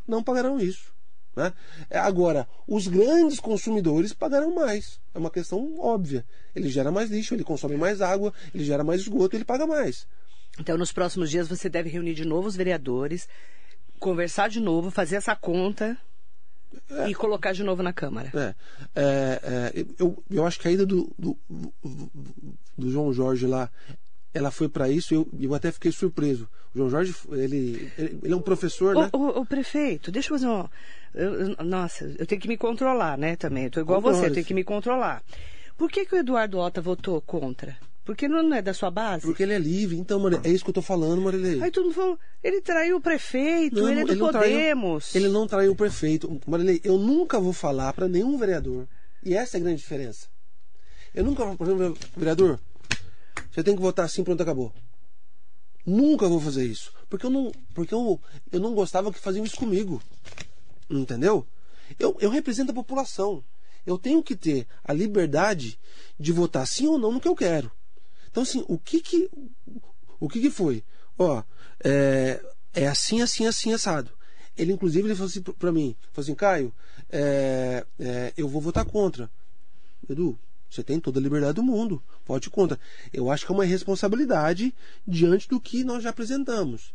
Não pagarão isso. Né? É, agora, os grandes consumidores pagarão mais. É uma questão óbvia. Ele gera mais lixo, ele consome mais água, ele gera mais esgoto, ele paga mais. Então, nos próximos dias, você deve reunir de novo os vereadores, conversar de novo, fazer essa conta é. e colocar de novo na Câmara. É, é, é eu, eu acho que a ida do, do, do João Jorge lá ela foi para isso e eu, eu até fiquei surpreso. O João Jorge, ele, ele, é um professor, o, né? O, o, prefeito, deixa eu fazer um... Eu, nossa, eu tenho que me controlar, né, também. Eu tô igual a você, eu tenho que me controlar. Por que, que o Eduardo Ota votou contra? Porque não é da sua base? Porque ele é livre. Então, Maria, é isso que eu tô falando, Marilei. Aí todo mundo falou, ele traiu o prefeito, não, ele é do ele Podemos. Traiu, ele não traiu o prefeito. Marilei, eu nunca vou falar para nenhum vereador. E essa é a grande diferença. Eu nunca vou, por exemplo, vereador, você tem que votar assim, pronto, acabou. Nunca vou fazer isso. Porque eu não, porque eu, eu não gostava que faziam isso comigo. Entendeu? Eu, eu represento a população. Eu tenho que ter a liberdade de votar sim ou não no que eu quero. Então, assim, o que que, o que, que foi? Ó, é, é assim, assim, assim, assado. Ele, inclusive, ele falou assim pra mim, falou assim, Caio, é, é, eu vou votar contra. Edu, você tem toda a liberdade do mundo. Vote contra. Eu acho que é uma responsabilidade diante do que nós já apresentamos.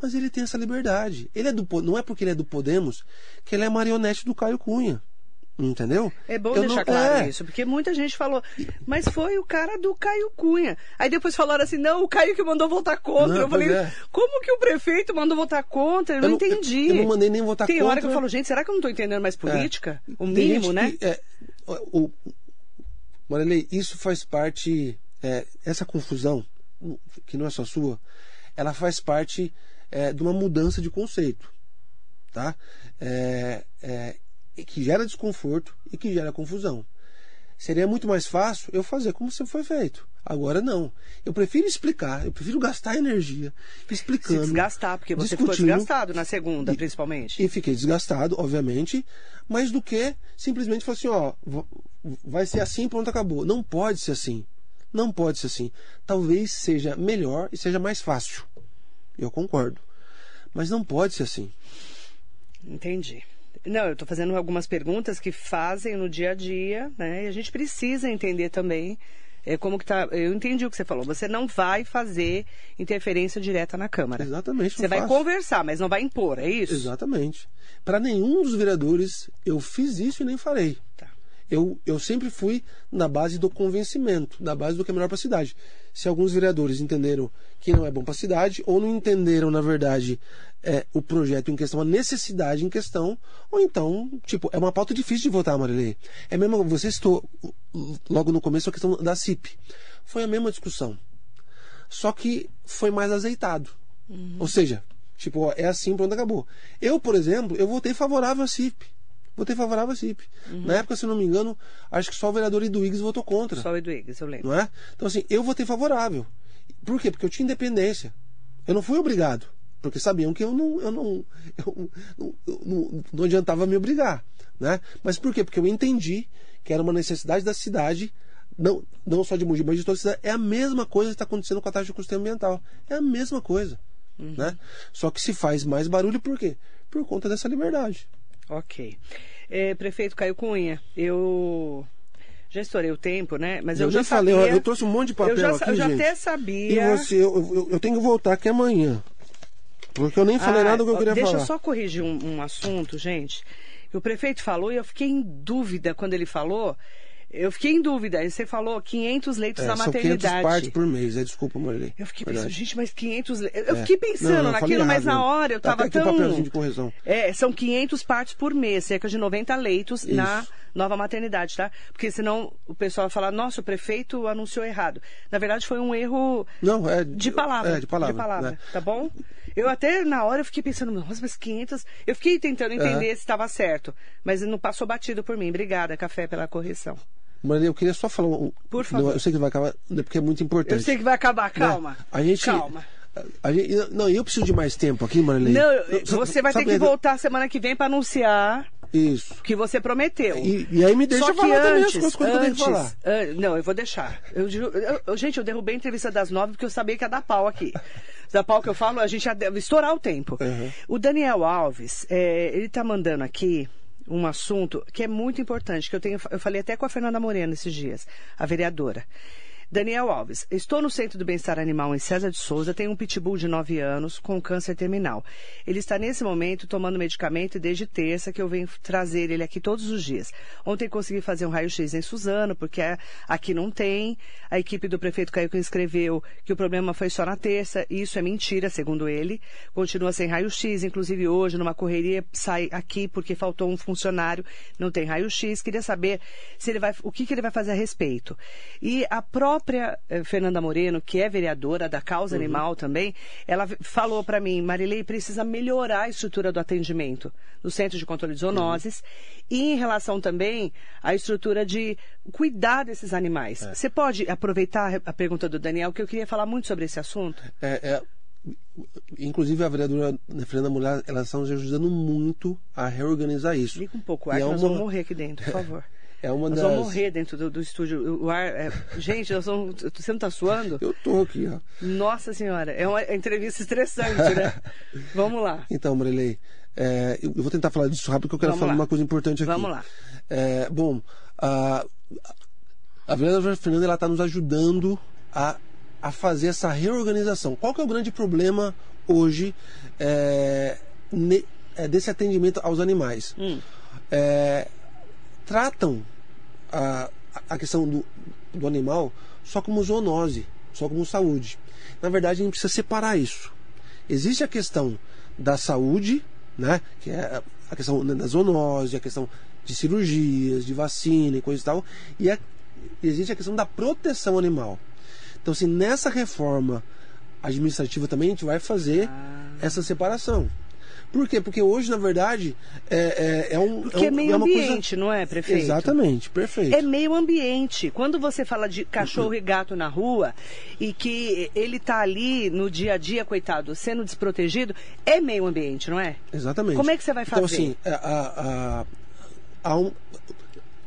Mas ele tem essa liberdade. Ele é do não é porque ele é do Podemos que ele é marionete do Caio Cunha. Entendeu? É bom eu deixar não, claro é. isso, porque muita gente falou, mas foi o cara do Caio Cunha. Aí depois falaram assim, não, o Caio que mandou votar contra. Não, eu falei, é. como que o prefeito mandou votar contra? Eu, eu não, entendi. Eu, não mandei nem votar Tem contra. Tem hora que eu falo, gente, será que eu não estou entendendo mais política? É. O mínimo, né? Que, é, o, isso faz parte, é, essa confusão, que não é só sua, ela faz parte é, de uma mudança de conceito, tá? É, é que gera desconforto e que gera confusão. Seria muito mais fácil eu fazer como sempre foi feito. Agora não. Eu prefiro explicar, eu prefiro gastar energia explicando. Se desgastar, porque você ficou desgastado na segunda, e, principalmente. E fiquei desgastado, obviamente, mas do que simplesmente falar assim, ó, vai ser assim, pronto, acabou. Não pode ser assim. Não pode ser assim. Talvez seja melhor e seja mais fácil. Eu concordo. Mas não pode ser assim. Entendi. Não, eu estou fazendo algumas perguntas que fazem no dia a dia, né? E a gente precisa entender também é, como que tá. Eu entendi o que você falou. Você não vai fazer interferência direta na Câmara. Exatamente. Você vai faço. conversar, mas não vai impor, é isso? Exatamente. Para nenhum dos vereadores eu fiz isso e nem farei. Tá eu, eu sempre fui na base do convencimento, na base do que é melhor para a cidade. Se alguns vereadores entenderam que não é bom para a cidade, ou não entenderam, na verdade, é, o projeto em questão, a necessidade em questão, ou então, tipo, é uma pauta difícil de votar, Marilei. É mesmo, você citou logo no começo a questão da CIP. Foi a mesma discussão. Só que foi mais azeitado. Uhum. Ou seja, tipo, ó, é assim, pronto, acabou. Eu, por exemplo, eu votei favorável à CIP votei favorável à CIP. Uhum. Na época, se não me engano, acho que só o vereador Eduígues votou contra. Só o Eduígues, eu lembro. Não é? Então, assim, eu votei favorável. Por quê? Porque eu tinha independência. Eu não fui obrigado. Porque sabiam que eu não, eu não, [laughs] eu não, eu não, não adiantava me obrigar. Né? Mas por quê? Porque eu entendi que era uma necessidade da cidade não, não só de Mogi, mas de toda a cidade. É a mesma coisa que está acontecendo com a taxa de custo ambiental. É a mesma coisa. Uhum. Né? Só que se faz mais barulho por quê? Por conta dessa liberdade. Ok. É, prefeito Caio Cunha, eu já estourei o tempo, né? Mas eu, eu já falei, sabia, eu trouxe um monte de papel eu já, aqui, Eu já gente. até sabia. E você, eu, eu, eu, tenho que voltar aqui amanhã. Porque eu nem falei ah, nada do que eu queria deixa falar. Deixa eu só corrigir um, um assunto, gente. O prefeito falou e eu fiquei em dúvida quando ele falou eu fiquei em dúvida. Você falou 500 leitos é, na maternidade. São 500 partes por mês. É, desculpa, Marley. Eu fiquei pensando, gente, mas 500 leitos. Eu é. fiquei pensando não, não, naquilo, mas na hora eu estava tão... Um papelzinho de correção. É, são 500 partes por mês, cerca de 90 leitos Isso. na nova maternidade, tá? Porque senão o pessoal vai falar, nossa, o prefeito anunciou errado. Na verdade, foi um erro não, é, de palavra. É, de palavra. De palavra, né? tá bom? Eu até na hora eu fiquei pensando, nossa, mas 500. Eu fiquei tentando entender uhum. se estava certo, mas não passou batido por mim. Obrigada, Café, pela correção. Maria, eu queria só falar um. Por favor. Eu sei que vai acabar, né, porque é muito importante. Eu sei que vai acabar, calma. Né? A gente. Calma. A gente, não, eu preciso de mais tempo aqui, Marilene. Não, você vai ter que voltar semana que vem para anunciar. Isso. Que você prometeu. E, e aí me deixa Só que falar antes, também as coisas, antes, falar. Não, eu vou deixar. Eu, eu, eu, gente, eu derrubei a entrevista das nove porque eu sabia que ia dar pau aqui. [laughs] da pau que eu falo, a gente ia estourar o tempo. Uhum. O Daniel Alves, é, ele tá mandando aqui um assunto que é muito importante, que eu tenho, eu falei até com a Fernanda Moreno esses dias, a vereadora. Daniel Alves, estou no Centro do Bem-Estar Animal em César de Souza, tenho um pitbull de 9 anos com câncer terminal. Ele está nesse momento tomando medicamento desde terça que eu venho trazer ele aqui todos os dias. Ontem consegui fazer um raio-x em Suzano, porque aqui não tem. A equipe do prefeito Caio que escreveu que o problema foi só na terça, e isso é mentira, segundo ele. Continua sem raio-x, inclusive hoje, numa correria, sai aqui porque faltou um funcionário, não tem raio-x. Queria saber se ele vai, o que, que ele vai fazer a respeito. E a própria própria eh, Fernanda Moreno, que é vereadora da causa uhum. animal também, ela falou para mim, Marilei, precisa melhorar a estrutura do atendimento no Centro de Controle de Zoonoses uhum. e em relação também à estrutura de cuidar desses animais. É. Você pode aproveitar a pergunta do Daniel, que eu queria falar muito sobre esse assunto? É, é inclusive a vereadora Fernanda Mulher, ela está nos ajudando muito a reorganizar isso. Liga um pouco, ar, é nós uma... vamos morrer aqui dentro, por [laughs] favor. É uma nós das... vamos morrer dentro do, do estúdio. O ar, é... Gente, nós vamos... você não está suando? Eu tô aqui, ó. Nossa Senhora, é uma entrevista estressante, né? [laughs] vamos lá. Então, Marilei, é, eu vou tentar falar disso rápido porque eu quero vamos falar lá. uma coisa importante aqui. Vamos lá. É, bom, a, a vereadora Fernanda está nos ajudando a, a fazer essa reorganização. Qual que é o grande problema hoje é, ne, é, desse atendimento aos animais? Hum. É, tratam a, a questão do, do animal só como zoonose, só como saúde. Na verdade, a gente precisa separar isso. Existe a questão da saúde, né, que é a questão da zoonose, a questão de cirurgias, de vacina e coisa e tal, e é, existe a questão da proteção animal. Então, assim, nessa reforma administrativa também a gente vai fazer ah. essa separação. Por quê? Porque hoje, na verdade, é, é, é um. Porque é, um, é meio é ambiente, coisa... não é, prefeito? Exatamente, perfeito. É meio ambiente. Quando você fala de cachorro [laughs] e gato na rua e que ele está ali no dia a dia, coitado, sendo desprotegido, é meio ambiente, não é? Exatamente. Como é que você vai fazer? Então, assim, a, a, a um,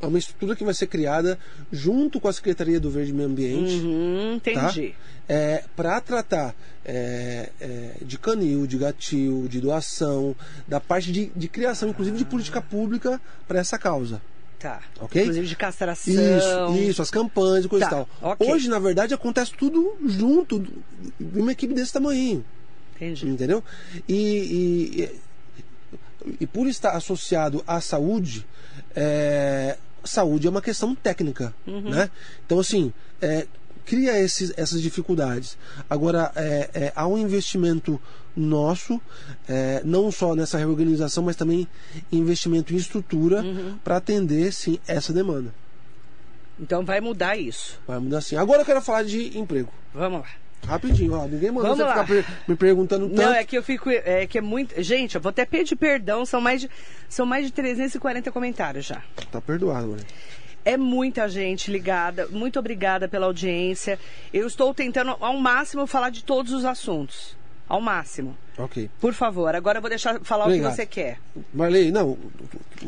é uma estrutura que vai ser criada junto com a Secretaria do Verde Meio Ambiente. Uhum, entendi. Tá? É, para tratar é, é, de canil, de gatil, de doação, da parte de, de criação, inclusive de política pública para essa causa. Tá. Ok? Inclusive de castração. Isso, isso, as campanhas e coisa tá. e tal. Okay. Hoje, na verdade, acontece tudo junto uma equipe desse tamanho. Entendi. Entendeu? E, e, e por estar associado à saúde, é, saúde é uma questão técnica, uhum. né? Então, assim, é, cria esses, essas dificuldades. Agora, é, é, há um investimento nosso, é, não só nessa reorganização, mas também investimento em estrutura uhum. para atender, sim, essa demanda. Então vai mudar isso. Vai mudar sim. Agora eu quero falar de emprego. Vamos lá. Rapidinho, ó, ninguém mandou Vamos lá. ficar me perguntando tanto. Não, é que eu fico. É que é muito. Gente, eu vou até pedir perdão, são mais de, são mais de 340 comentários já. Tá perdoado, mano. É muita gente ligada. Muito obrigada pela audiência. Eu estou tentando ao máximo falar de todos os assuntos ao máximo. Ok. Por favor, agora eu vou deixar falar Obrigado. o que você quer. Marley, não.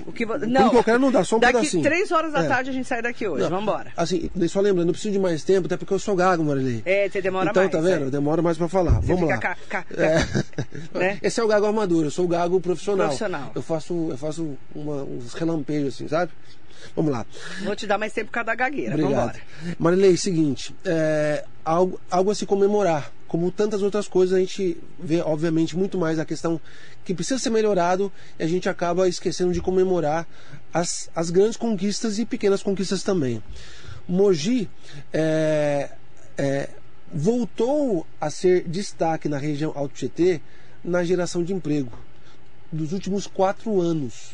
O que vo... Não, eu quero não dá, só um daqui pedacinho. três horas da é. tarde a gente sai daqui hoje. Vamos embora. Assim, só lembrando, não preciso de mais tempo, até porque eu sou gago, Marley. É, você demora então, mais. Então, tá vendo? É. Demora mais pra falar. Você Vamos lá. É. [laughs] né? Esse é o gago armadura, eu sou o gago profissional. Profissional. Eu faço, eu faço uma, uns relampejos assim, sabe? Vamos lá. Vou te dar mais tempo por causa da gagueira. Obrigado. Vamos embora. Marilei, seguinte, é, algo, algo a se comemorar. Como tantas outras coisas, a gente vê, obviamente, muito mais a questão que precisa ser melhorado e a gente acaba esquecendo de comemorar as, as grandes conquistas e pequenas conquistas também. Mogi é, é, voltou a ser destaque na região Alto Tietê na geração de emprego dos últimos quatro anos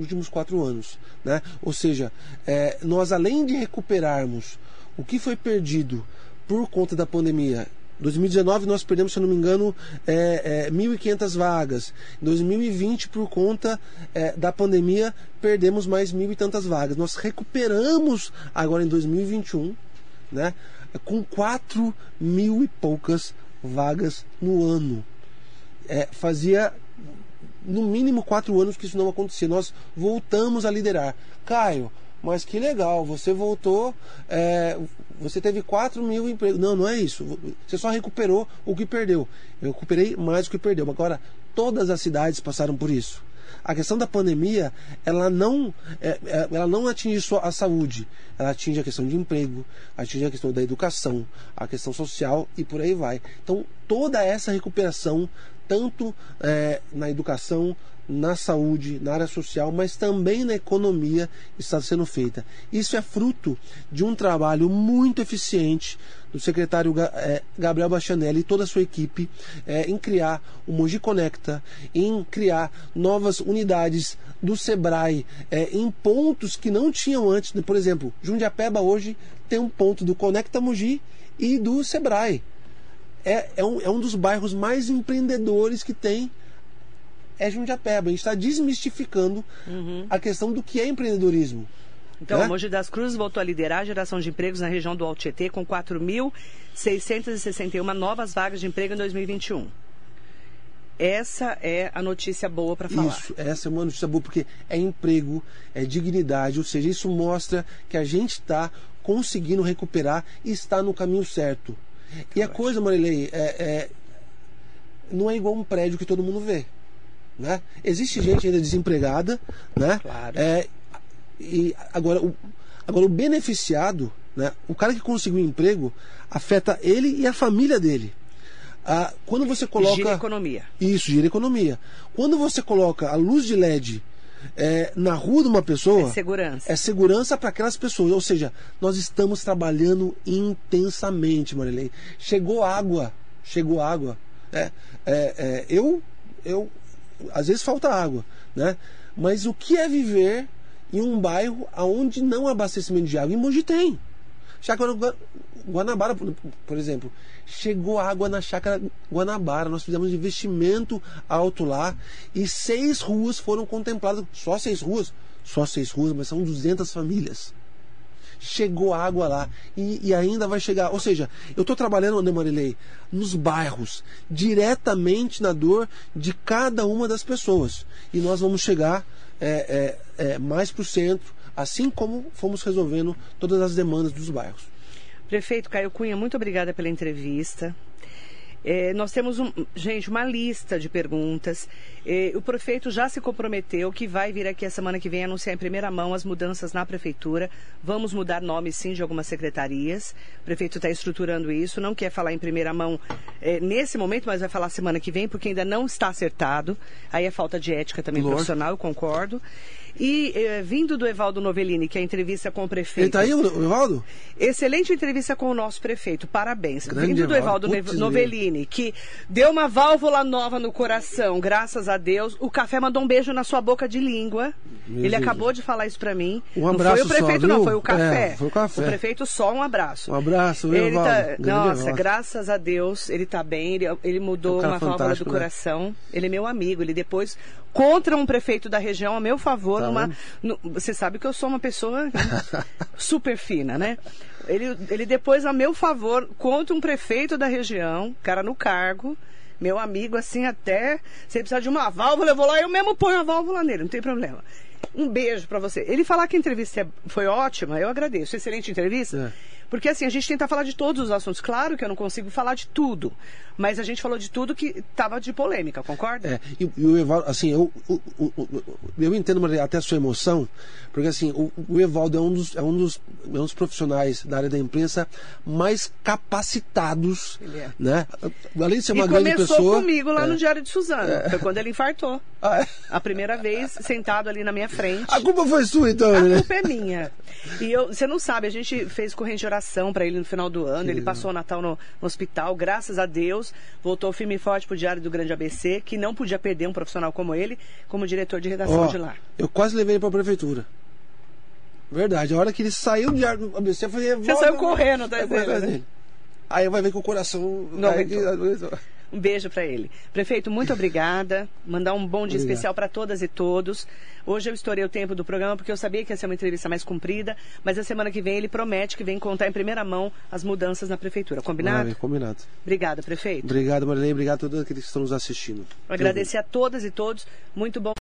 últimos quatro anos. Né? Ou seja, é, nós além de recuperarmos o que foi perdido por conta da pandemia 2019 nós perdemos, se eu não me engano, é, é, 1.500 vagas. Em 2020, por conta é, da pandemia, perdemos mais mil e tantas vagas. Nós recuperamos agora em 2021, né, com 4 mil e poucas vagas no ano. É, fazia no mínimo quatro anos que isso não acontecia. Nós voltamos a liderar. Caio, mas que legal, você voltou, é, você teve 4 mil empregos. Não, não é isso. Você só recuperou o que perdeu. Eu recuperei mais do que perdeu. Agora, todas as cidades passaram por isso. A questão da pandemia, ela não, é, é, ela não atinge só a saúde, ela atinge a questão de emprego, atinge a questão da educação, a questão social e por aí vai. Então, toda essa recuperação, tanto é, na educação, na saúde, na área social, mas também na economia está sendo feita. Isso é fruto de um trabalho muito eficiente do secretário eh, Gabriel Bastianelli e toda a sua equipe é, em criar o Mogi Conecta, em criar novas unidades do Sebrae, é, em pontos que não tinham antes. Por exemplo, Jundiapeba hoje tem um ponto do Conecta Mogi e do Sebrae. É, é, um, é um dos bairros mais empreendedores que tem é Jundiapeba. A gente está desmistificando uhum. a questão do que é empreendedorismo. Então, né? Mogi das Cruzes voltou a liderar a geração de empregos na região do Alto Tietê com 4.661 novas vagas de emprego em 2021. Essa é a notícia boa para falar. Isso, essa é uma notícia boa porque é emprego, é dignidade, ou seja, isso mostra que a gente está conseguindo recuperar e está no caminho certo. E a coisa, Marilei, é, é, não é igual um prédio que todo mundo vê. Né? Existe gente ainda desempregada, né? Claro. É, e agora o, agora o beneficiado, né? O cara que conseguiu um emprego afeta ele e a família dele. Ah, quando você coloca gira economia. Isso, gira economia. Quando você coloca a luz de LED é, na rua de uma pessoa. É segurança. É segurança para aquelas pessoas. Ou seja, nós estamos trabalhando intensamente, Marilei. Chegou água. Chegou água. É, é, é, eu, eu às vezes falta água, né? Mas o que é viver em um bairro onde não há abastecimento de água? Em Mogi tem. Chácara Guanabara, por exemplo, chegou água na chácara Guanabara. Nós fizemos investimento alto lá e seis ruas foram contempladas. Só seis ruas? Só seis ruas, mas são 200 famílias chegou água lá e, e ainda vai chegar. Ou seja, eu estou trabalhando, né, Marilei, nos bairros, diretamente na dor de cada uma das pessoas. E nós vamos chegar é, é, é, mais para o centro, assim como fomos resolvendo todas as demandas dos bairros. Prefeito Caio Cunha, muito obrigada pela entrevista. É, nós temos, um, gente, uma lista de perguntas. É, o prefeito já se comprometeu que vai vir aqui a semana que vem anunciar em primeira mão as mudanças na prefeitura. Vamos mudar nomes, sim, de algumas secretarias. O prefeito está estruturando isso. Não quer falar em primeira mão é, nesse momento, mas vai falar semana que vem, porque ainda não está acertado. Aí é falta de ética também Lord. profissional, eu concordo. E eh, vindo do Evaldo Novellini, que é a entrevista com o prefeito. Ele está aí, o Evaldo? Excelente entrevista com o nosso prefeito, parabéns. Grande vindo do Evaldo Novellini, que deu uma válvula nova no coração, graças a Deus. O café mandou um beijo na sua boca de língua. Meu Ele acabou de falar isso para mim. Um abraço não foi o prefeito, só, não, foi o café. É, foi o café. O prefeito só um abraço. Um abraço, ele Evaldo. Tá, nossa, Evaldo. graças a Deus, ele tá bem. Ele, ele mudou é um uma válvula do né? coração. Ele é meu amigo. Ele depois, contra um prefeito da região, a meu favor, tá numa, no, você sabe que eu sou uma pessoa [laughs] super fina, né? Ele, ele depois, a meu favor, contra um prefeito da região, cara no cargo, meu amigo, assim, até. Se ele precisar de uma válvula, eu vou lá e eu mesmo ponho a válvula nele, não tem problema. Um beijo para você. Ele falar que a entrevista é, foi ótima, eu agradeço. Excelente entrevista. É. Porque assim, a gente tenta falar de todos os assuntos. Claro que eu não consigo falar de tudo, mas a gente falou de tudo que estava de polêmica, concorda? É, e, e o Evaldo, assim, eu, eu, eu, eu entendo até a sua emoção, porque assim, o, o Evaldo é um, dos, é, um dos, é um dos profissionais da área da imprensa mais capacitados, é. né? Além de ser uma e grande pessoa... começou comigo lá é. no Diário de Suzano, é. foi quando ele infartou. [laughs] Ah, é? a primeira vez, sentado ali na minha frente. A culpa foi sua, então, a né? Culpa é minha. E eu, você não sabe, a gente fez corrente de oração para ele no final do ano, que ele passou o Natal no, no hospital, graças a Deus, voltou firme e forte pro Diário do Grande ABC, que não podia perder um profissional como ele, como diretor de redação oh, de lá. Eu quase levei ele para a prefeitura. Verdade, a hora que ele saiu do Diário do ABC, eu falei... Você saiu correndo atrás dele, né? Aí vai ver que o coração... Não, vai... Um beijo para ele. Prefeito, muito obrigada. Mandar um bom dia Obrigado. especial para todas e todos. Hoje eu estourei o tempo do programa porque eu sabia que ia ser uma entrevista mais comprida, mas a semana que vem ele promete que vem contar em primeira mão as mudanças na prefeitura. Combinado? Maravilha, combinado. Obrigada, prefeito. Obrigado, Marilene. Obrigado a todos aqueles que estão nos assistindo. Agradecer a todas e todos. Muito bom.